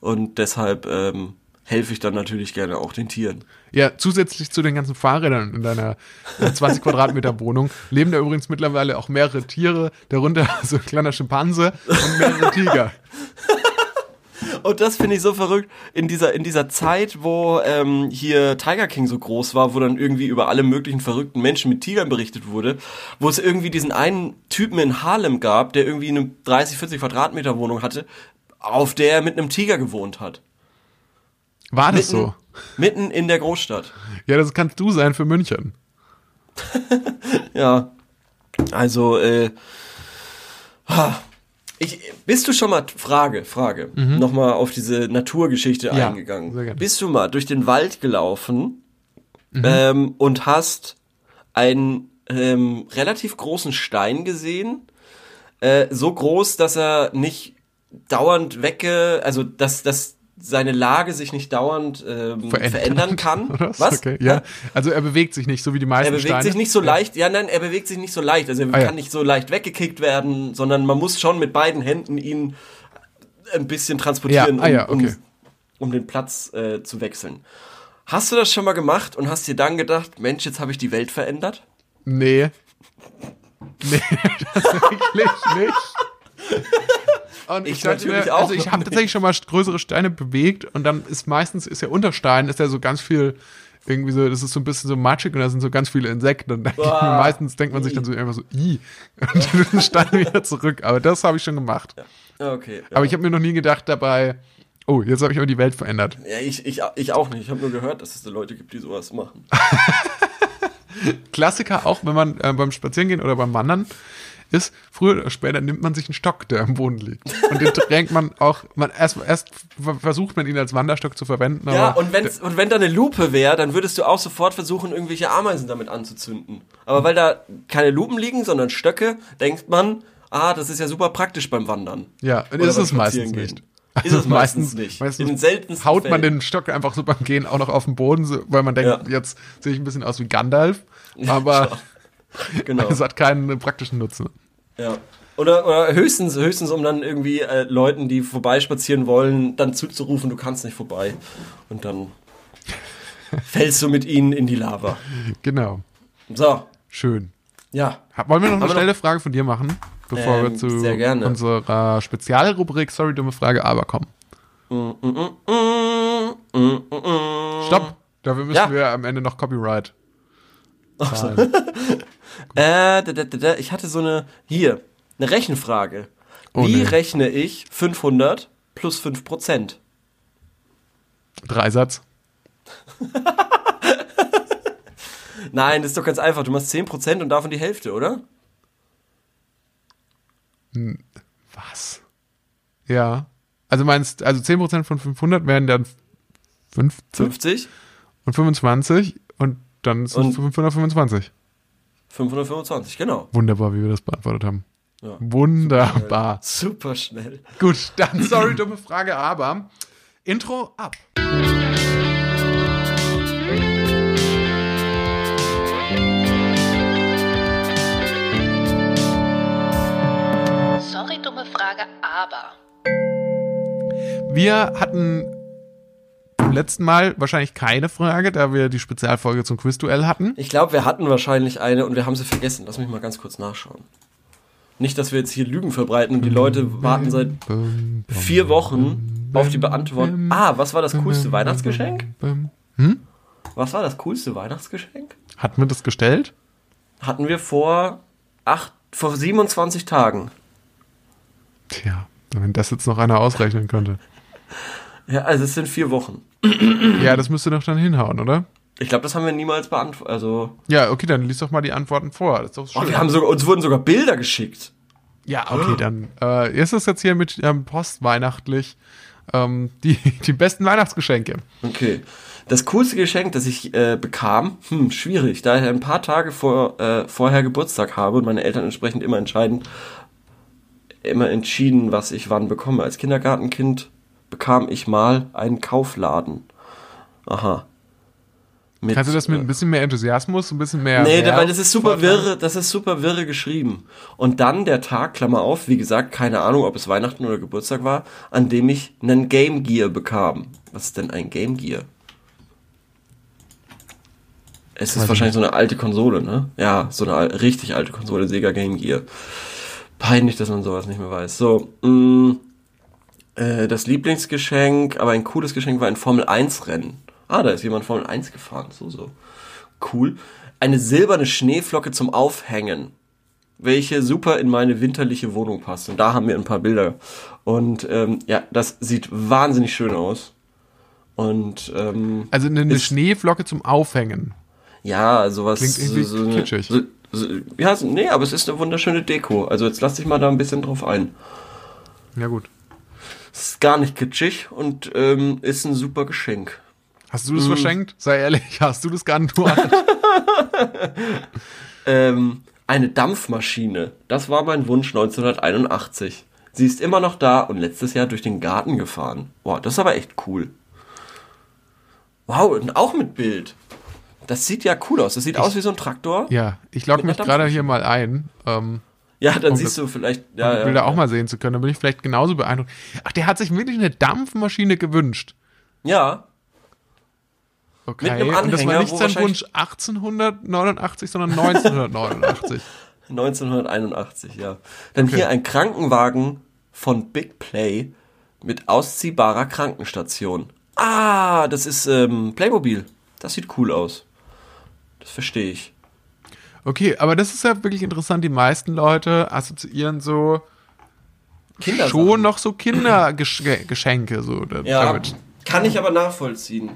und deshalb ähm, helfe ich dann natürlich gerne auch den Tieren. Ja, zusätzlich zu den ganzen Fahrrädern in deiner äh, 20 Quadratmeter Wohnung leben da übrigens mittlerweile auch mehrere Tiere, darunter (laughs) so ein kleiner Schimpanse und mehrere Tiger. (laughs) Und das finde ich so verrückt in dieser, in dieser Zeit, wo ähm, hier Tiger King so groß war, wo dann irgendwie über alle möglichen verrückten Menschen mit Tigern berichtet wurde, wo es irgendwie diesen einen Typen in Harlem gab, der irgendwie eine 30, 40 Quadratmeter Wohnung hatte, auf der er mit einem Tiger gewohnt hat. War das Mitten, so? mitten in der Großstadt. Ja, das kannst du sein für München. (laughs) Ja. Also, äh, ich, bist du schon mal, Frage, Frage, nochmal auf diese Naturgeschichte Mhm. Ja, eingegangen. sehr gerne. Bist du mal durch den Wald gelaufen ähm, und hast einen ähm, relativ großen Stein gesehen? Äh, so groß, dass er nicht dauernd wegge, also dass, dass seine Lage sich nicht dauernd ähm, verändern kann. Oder was? Okay, ja. Also er bewegt sich nicht, so wie die meisten Er bewegt Steine. sich nicht so leicht, ja nein, er bewegt sich nicht so leicht, also er Ah, ja. kann nicht so leicht weggekickt werden, sondern man muss schon mit beiden Händen ihn ein bisschen transportieren, Ja, ah, ja, um, okay. um, um den Platz äh, zu wechseln. Hast du das schon mal gemacht und hast dir dann gedacht, Mensch, jetzt habe ich die Welt verändert? Nee. Nee, (laughs) tatsächlich nicht. Und Ich dachte natürlich mir, auch Also ich habe tatsächlich schon mal größere Steine bewegt und dann ist meistens, ist der Unterstein, ist ja so ganz viel, irgendwie so, das ist so ein bisschen so matschig und da sind so ganz viele Insekten und ich Boah. (laughs) meistens denkt man sich dann so einfach so, i und den Stein wieder zurück. Aber das habe ich schon gemacht. Ja, Okay. Ja. Aber ich habe mir noch nie gedacht dabei, oh, jetzt habe ich aber die Welt verändert. ja, ich, ich, ich auch nicht. Ich habe nur gehört, dass es da Leute gibt, die sowas machen. (laughs) Klassiker auch, wenn man äh, beim Spazierengehen oder beim Wandern ist, früher oder später nimmt man sich einen Stock, der am Boden liegt. Und den drängt man auch, man erst, erst versucht man ihn als Wanderstock zu verwenden, Ja, und, wenn's, und wenn da eine Lupe wäre, dann würdest du auch sofort versuchen, irgendwelche Ameisen damit anzuzünden. Aber weil da keine Lupen liegen, sondern Stöcke, denkt man, ah, das ist ja super praktisch beim Wandern. ja, Oder ist es meistens Spazierengehen. nicht. Ist es meistens, nicht. Meistens In den seltensten haut man Fällen. den Stock einfach so beim Gehen auch noch auf den Boden, so, weil man denkt, Ja. jetzt sehe ich ein bisschen aus wie Gandalf, aber (laughs) (laughs) Genau. es hat keinen praktischen Nutzen. Ja. Oder, oder höchstens, höchstens, um dann irgendwie äh, Leuten, die vorbeispazieren wollen, dann zuzurufen, du kannst nicht vorbei. Und dann (laughs) fällst du mit ihnen in die Lava. Genau. So, Schön. ja. Wollen wir noch eine schnelle Frage von dir machen, bevor Ähm, wir zu unserer Spezialrubrik Sorry, dumme Frage, aber kommen? Stopp! Dafür müssen Ja. wir am Ende noch Copyright. (laughs) zahlen. Äh, da, da, da, da, ich hatte so eine, hier, eine Rechenfrage. Wie nee. rechne ich 500 plus 5%? Dreisatz. (laughs) Nein, das ist doch ganz einfach. Du machst 10% und davon die Hälfte, oder? Was? Ja. Also meinst, also 10% von 500 wären dann 50 50? und 25 und dann sind es Und- 525. 525, genau. Wunderbar, wie wir das beantwortet haben. Ja. Wunderbar. Super schnell. Gut, dann sorry, dumme Frage, aber Intro ab. Sorry, dumme Frage, aber. Wir hatten beim letzten Mal wahrscheinlich keine Frage, da wir die Spezialfolge zum Quizduell hatten. Ich glaube, wir hatten wahrscheinlich eine und wir haben sie vergessen. Lass mich mal ganz kurz nachschauen. Nicht, dass wir jetzt hier Lügen verbreiten und die Leute warten seit vier Wochen auf die Beantwortung. Ah, was war das coolste Weihnachtsgeschenk? Was war das coolste Weihnachtsgeschenk? Hatten wir das gestellt? Hatten wir vor acht, vor 27 Tagen. Tja, wenn das jetzt noch einer ausrechnen könnte. Ja, also es sind vier Wochen. Ja, das müsste doch dann hinhauen, oder? Ich glaube, das haben wir niemals beantwortet. Also, Ja, okay, dann lies doch mal die Antworten vor. Das ist doch oh, schön. wir haben sogar, uns wurden sogar Bilder geschickt. ja, okay, dann äh, ist es jetzt hier mit ähm, postweihnachtlich ähm, die, (laughs) die besten Weihnachtsgeschenke. Okay. Das coolste Geschenk, das ich äh, bekam, hm, schwierig, da ich ein paar Tage vor, äh, vorher Geburtstag habe und meine Eltern entsprechend immer entscheidend, immer entschieden, was ich wann bekomme. Als Kindergartenkind bekam ich mal einen Kaufladen. Aha. Mit, Kannst du das mit ein bisschen mehr Enthusiasmus, ein bisschen mehr. Nee, mehr weil das ist super wirre, das ist super wirre geschrieben. Und dann der Tag, Klammer auf, wie gesagt, keine Ahnung, ob es Weihnachten oder Geburtstag war, an dem ich einen Game Gear bekam. Was ist denn ein Game Gear? Es ist wahrscheinlich so eine alte Konsole, ne? Ja, so eine richtig alte Konsole, Sega Game Gear. Peinlich, dass man sowas nicht mehr weiß. So, mh, äh, das Lieblingsgeschenk, aber ein cooles Geschenk war ein Formel 1 Rennen. Ah, da ist jemand Formel 1 gefahren, so, so. Cool. Eine silberne Schneeflocke zum Aufhängen, welche super in meine winterliche Wohnung passt. Und da haben wir ein paar Bilder. Und ähm, ja, das sieht wahnsinnig schön aus. Und ähm, Also eine, eine Schneeflocke zum Aufhängen. ja, sowas. Klingt irgendwie eine- kitschig. So, so, ja, so, nee, aber es ist eine wunderschöne Deko. Also jetzt lass dich mal da ein bisschen drauf ein. Ja, gut. Ist gar nicht kitschig und ähm, ist ein super Geschenk. Hast du das verschenkt? Sei ehrlich, (laughs) hast du das geantwortet? (laughs) Ähm, eine Dampfmaschine. Das war mein Wunsch 1981. Sie ist immer noch da und letztes Jahr durch den Garten gefahren. Boah, das ist aber echt cool. Wow, und auch mit Bild. Das sieht ja cool aus. Das sieht aus wie so ein Traktor. ja, ich logge mich gerade hier mal ein, ähm, Ja, dann Um siehst das- du vielleicht. um Ja, die ja, Bilder ja. auch mal sehen zu können. Dann bin ich vielleicht genauso beeindruckt. Ach, der hat sich wirklich eine Dampfmaschine gewünscht. ja, Okay, einem und das war Anhänger, nicht sein Wunsch 1889, sondern 1989. 1981, (laughs) ja. Dann Okay. hier ein Krankenwagen von Big Play mit ausziehbarer Krankenstation. Ah, das ist ähm, Playmobil. Das sieht cool aus. Das verstehe ich. Okay, aber das ist ja wirklich interessant. Die meisten Leute assoziieren so schon noch so Kindergeschenke so Ja, damit. kann ich aber nachvollziehen.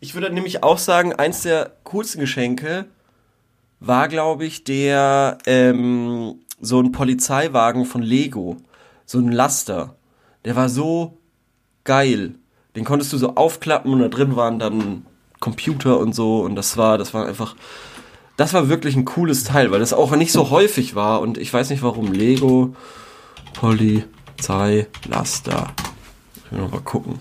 Ich würde nämlich auch sagen, eins der coolsten Geschenke war, glaube ich, der ähm, so ein Polizeiwagen von Lego, so ein Laster. Der war so geil. Den konntest du so aufklappen und da drin waren dann Computer und so und das war, das war einfach, das war wirklich ein cooles Teil, weil das auch nicht so häufig war und ich weiß nicht warum Lego Poly Polizeilaster. Ich will noch mal gucken.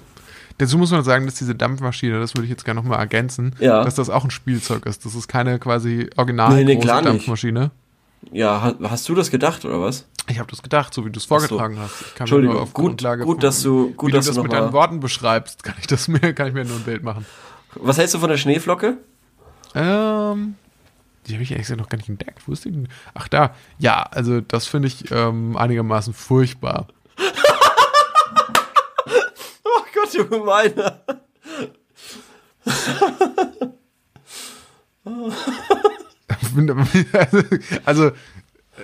Dazu muss man sagen, dass diese Dampfmaschine, das würde ich jetzt gerne nochmal ergänzen, Ja. dass das auch ein Spielzeug ist. Das ist keine quasi original Nee, nee, große klar nicht. Dampfmaschine. Ja, ha- hast du das gedacht oder was? Ich habe das gedacht, so wie du es vorgetragen hast. Ich kann Entschuldigung, nur auf gut- Grundlage gut, dass du- gut, wie dass du das mit deinen Worten beschreibst, kann ich das mir kann ich mir nur ein Bild machen. Was hältst du von der Schneeflocke? Ähm, die habe ich ehrlich gesagt noch gar nicht entdeckt. Wo ist die denn? Ach da, ja, also das finde ich ähm, einigermaßen furchtbar. (laughs) Oh Gott, du gemeiner. (laughs) also,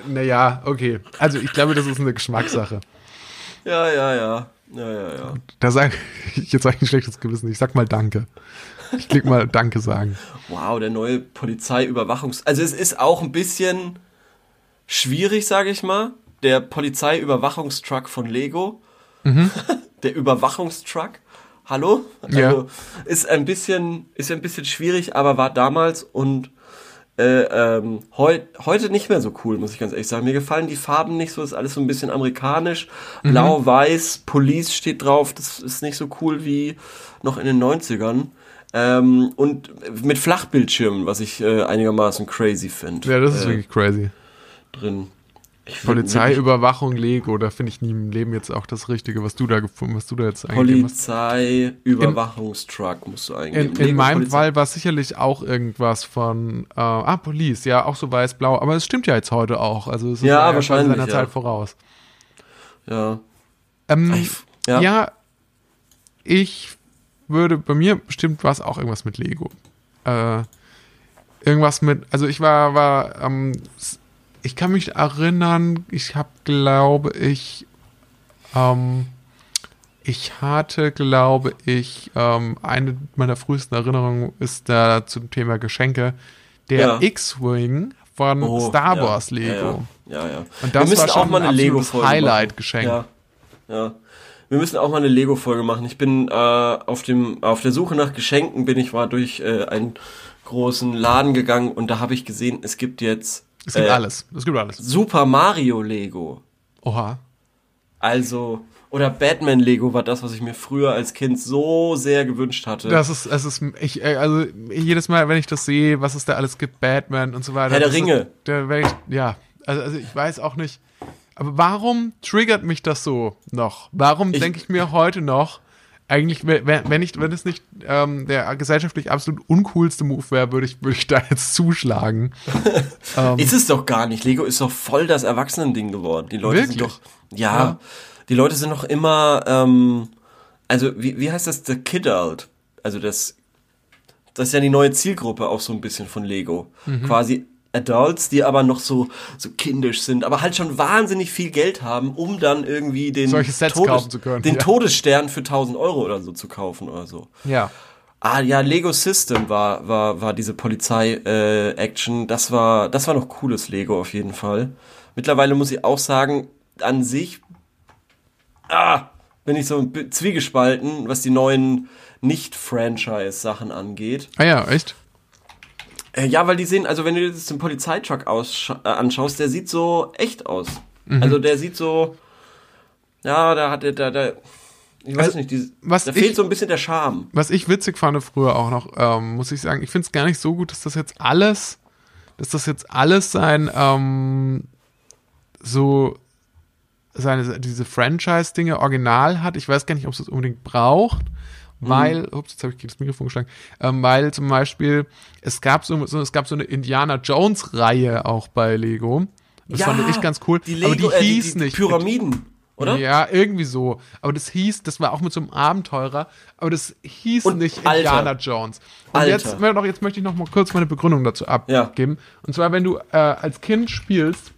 naja, okay. Also ich glaube, das ist eine Geschmackssache. Ja, ja, ja. Ja, ja, ja. Da sage ich jetzt eigentlich ein schlechtes Gewissen. Ich sag mal Danke. Ich klick mal Danke sagen. Wow, der neue Polizeiüberwachungs... Also es ist auch ein bisschen schwierig, sage ich mal. Der Polizeiüberwachungstruck von Lego. (laughs) der Überwachungstruck. Hallo? Also Ja. ist ein bisschen, ist ein bisschen schwierig, aber war damals und äh, ähm, heu, heute nicht mehr so cool, muss ich ganz ehrlich sagen. Mir gefallen die Farben nicht so, ist alles so ein bisschen amerikanisch. Blau, weiß, Police steht drauf, das ist nicht so cool wie noch in den 90ern. Ähm, und mit Flachbildschirmen, was ich äh, einigermaßen crazy finde. Ja, das ist äh, wirklich crazy. drin. Polizeiüberwachung Lego, da finde ich nie im Leben jetzt auch das Richtige, was du da gefunden, was du da jetzt eingegeben hast. Polizeiüberwachungstruck musst du eingeben. In, in Lego meinem Polizei- Fall war es sicherlich auch irgendwas von, äh, ah, Police, ja, auch so weiß-blau, aber es stimmt ja jetzt heute auch, also es ist Ja, wahrscheinlich, seiner ja. Zeit voraus. Ja. Ähm, ja. ja. ich würde, bei mir bestimmt war es auch irgendwas mit Lego. Äh, irgendwas mit, also ich war, war, ähm, ich kann mich erinnern, ich habe, glaube ich, ähm, ich hatte, glaube ich, ähm, eine meiner frühesten Erinnerungen ist da zum Thema Geschenke, der Ja. X-Wing von Oh, Star ja, Wars Lego. Ja, ja. ja. Und das war schon auch mal ein Lego-Folge Highlight-Geschenk. Ja, ja. Wir müssen auch mal eine Lego-Folge machen. Ich bin äh, auf dem auf der Suche nach Geschenken bin ich war durch äh, einen großen Laden gegangen und da habe ich gesehen, es gibt jetzt Es gibt äh, alles. Es gibt alles. Super Mario Lego. Oha. Also oder Batman Lego war das, was ich mir früher als Kind so sehr gewünscht hatte. Das ist, es ist, ich, äh, also jedes Mal, wenn ich das sehe, was es da alles gibt, Batman und so weiter. Herr der ist- Ringe. Da wär ich, ja, also, also ich weiß auch nicht. Aber warum triggert mich das so noch? Warum denke ich mir heute noch, eigentlich, wenn, ich, wenn es nicht ähm, der gesellschaftlich absolut uncoolste Move wäre, würde ich, würde ich da jetzt zuschlagen. (laughs) ähm, Ist es doch gar nicht. Lego ist doch voll das Erwachsenending geworden. Die Leute sind Wirklich? doch, ja, Ja. die Leute sind doch immer, ähm, also wie, wie heißt das, the Kid Alt? Also das, das ist ja die neue Zielgruppe auch so ein bisschen von Lego. Mhm. Quasi Adults, die aber noch so, so kindisch sind, aber halt schon wahnsinnig viel Geld haben, um dann irgendwie den, zu können, den ja. Todesstern für 1000 Euro oder so zu kaufen oder so. ja. Ah ja, Lego System war war war diese Polizei äh, Action. Das war das war noch cooles Lego auf jeden Fall. Mittlerweile muss ich auch sagen, an sich ah, bin ich so zwiegespalten, was die neuen nicht Franchise Sachen angeht. Ah ja, echt? Äh, ja, weil die sehen, also wenn du dir jetzt den Polizeitruck äh, anschaust, der sieht so echt aus. Also der sieht so ja, da hat er da da ich weiß Also, nicht, die, was da ich- fehlt so ein bisschen der Charme. Was ich witzig fand früher auch noch, ähm, muss ich sagen, ich finde es gar nicht so gut, dass das jetzt alles, dass das jetzt alles sein, ähm, so seine, diese Franchise-Dinge original hat. Ich weiß gar nicht, ob es das unbedingt braucht, weil, ups, jetzt habe ich gegen das Mikrofon geschlagen, ähm, weil zum Beispiel, es gab so, so, es gab so eine Indiana Jones-Reihe auch bei Lego. Das fand ich ganz cool. Die Lego, aber die äh, die, hieß die nicht. Pyramiden, oder? Ja, irgendwie so. Aber das hieß, das war auch mit so einem Abenteurer, aber das hieß Und nicht Alter. Indiana Jones. Und Alter. jetzt, noch, jetzt möchte ich noch mal kurz meine Begründung dazu Ja. abgeben. Und zwar, wenn du äh, als Kind spielst,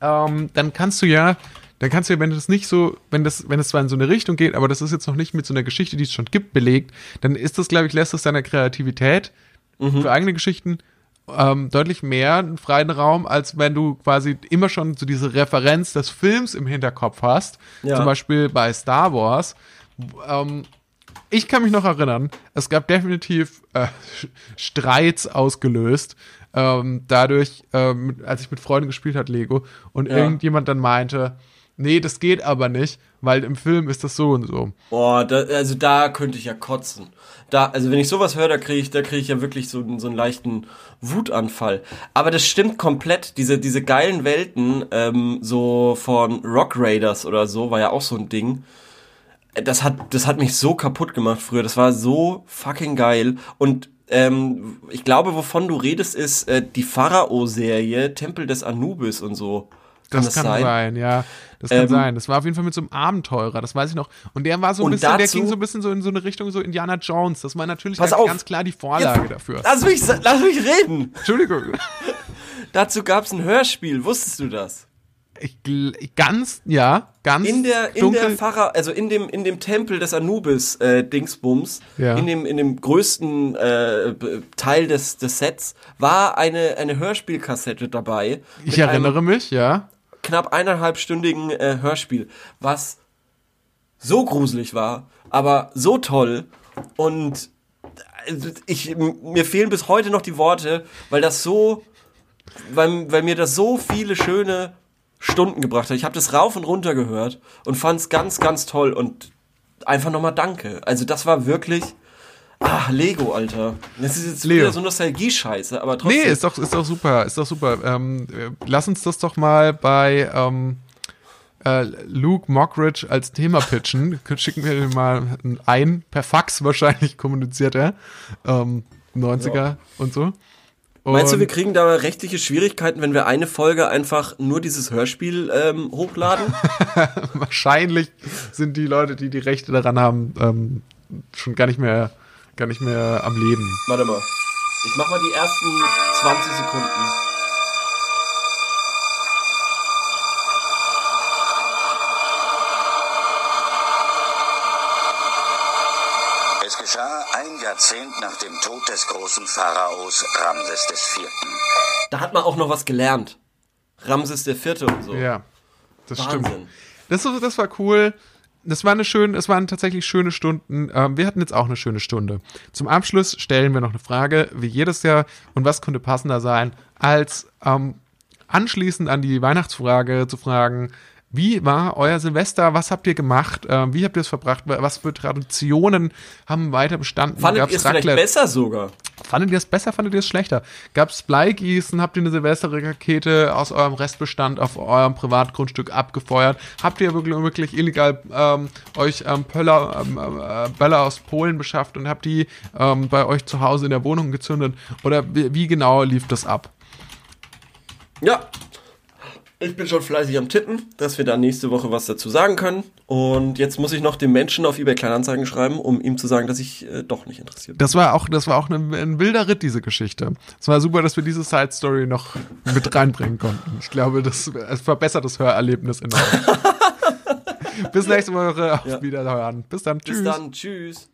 ähm, dann kannst du ja, dann kannst du ja, wenn das nicht so, wenn das, wenn es zwar in so eine Richtung geht, aber das ist jetzt noch nicht mit so einer Geschichte, die es schon gibt, belegt, dann ist das, glaube ich, lässt es deiner Kreativität Mhm. für eigene Geschichten ähm, deutlich mehr einen freien Raum, als wenn du quasi immer schon so diese Referenz des Films im Hinterkopf hast. Ja. Zum Beispiel bei Star Wars. Ähm, ich kann mich noch erinnern, es gab definitiv äh, (laughs) Streits ausgelöst, ähm, dadurch, ähm, als ich mit Freunden gespielt hat, Lego, und Ja. irgendjemand dann meinte, nee, das geht aber nicht, weil im Film ist das so und so. Boah, da, also da könnte ich ja kotzen. Da, also wenn ich sowas höre, da kriege ich, da ich ja wirklich so, so einen leichten Wutanfall. Aber das stimmt komplett. Diese, diese geilen Welten, ähm, so von Rock Raiders oder so, war ja auch so ein Ding. Das hat, das hat mich so kaputt gemacht früher. Das war so fucking geil. Und ähm, ich glaube, wovon du redest, ist äh, die Pharao-Serie, Tempel des Anubis und so. Das, kann sein? sein? ja. Das kann ähm, sein. Das war auf jeden Fall mit so einem Abenteurer, das weiß ich noch. Und der war so ein bisschen, dazu, der ging so ein bisschen so in so eine Richtung so Indiana Jones. Das war natürlich ganz, ganz, klar die Vorlage Jetzt, dafür. Lass mich, lass mich reden. Entschuldigung. (laughs) dazu gab es ein Hörspiel, wusstest du das? Ich, ganz, ja, ganz. In der, in der Pfarrer, also in dem, in dem Tempel des Anubis, äh, Dingsbums, ja. in dem, in dem größten äh, Teil des, des Sets, war eine, eine Hörspielkassette dabei. Ich erinnere mich, ja knapp eineinhalbstündigen äh, Hörspiel, was so gruselig war, aber so toll und äh, ich, mir fehlen bis heute noch die Worte, weil das so, weil, weil mir das so viele schöne Stunden gebracht hat. Ich habe das rauf und runter gehört und fand es ganz, ganz toll und einfach nochmal danke. Also das war wirklich Ah, Lego, Alter. Das ist jetzt Leo. wieder so Nostalgie-Scheiße, aber trotzdem. Nee, ist doch, ist doch super, ist doch super. Ähm, lass uns das doch mal bei ähm, äh, Luke Mockridge als Thema pitchen. Schicken wir mal ein, per Fax wahrscheinlich kommuniziert er. Ähm, 90er ja. und so. Und Meinst du, wir kriegen da rechtliche Schwierigkeiten, wenn wir eine Folge einfach nur dieses Hörspiel ähm, hochladen? (laughs) Wahrscheinlich sind die Leute, die die Rechte daran haben, ähm, schon gar nicht mehr gar nicht mehr am Leben. Warte mal. Ich mach mal die ersten 20 Sekunden. Es geschah ein Jahrzehnt nach dem Tod des großen Pharaos Ramses IV. Da hat man auch noch was gelernt. Ramses IV und so. Ja, das Wahnsinn. stimmt. Das, das war cool das war eine schöne, es waren tatsächlich schöne Stunden. Ähm, wir hatten jetzt auch eine schöne Stunde. Zum Abschluss stellen wir noch eine Frage, wie jedes Jahr. Und was könnte passender sein, als ähm, anschließend an die Weihnachtsfrage zu fragen, wie war euer Silvester? Was habt ihr gemacht? Ähm, wie habt ihr es verbracht? Was für Traditionen haben weiter bestanden? Fandet ihr es vielleicht besser sogar? Fandet ihr es besser? Fandet ihr es schlechter? Gab es Bleigießen? Habt ihr eine Silvesterrakete aus eurem Restbestand auf eurem Privatgrundstück abgefeuert? Habt ihr wirklich, wirklich illegal ähm, euch ähm, Pöller, ähm, äh, Böller aus Polen beschafft und habt die ähm, bei euch zu Hause in der Wohnung gezündet? Oder wie, wie genau lief das ab? Ja, ich bin schon fleißig am Tippen, dass wir da nächste Woche was dazu sagen können. Und jetzt muss ich noch dem Menschen auf eBay Kleinanzeigen schreiben, um ihm zu sagen, dass ich äh, doch nicht interessiert bin. Das war auch, das war auch ein, ein wilder Ritt, diese Geschichte. Es war super, dass wir diese Side Story noch mit reinbringen konnten. Ich glaube, das es verbessert das Hörerlebnis enorm. (laughs) Bis nächste Woche. Auf ja. Wiederhören. Bis dann. Tschüss. Bis dann. Tschüss.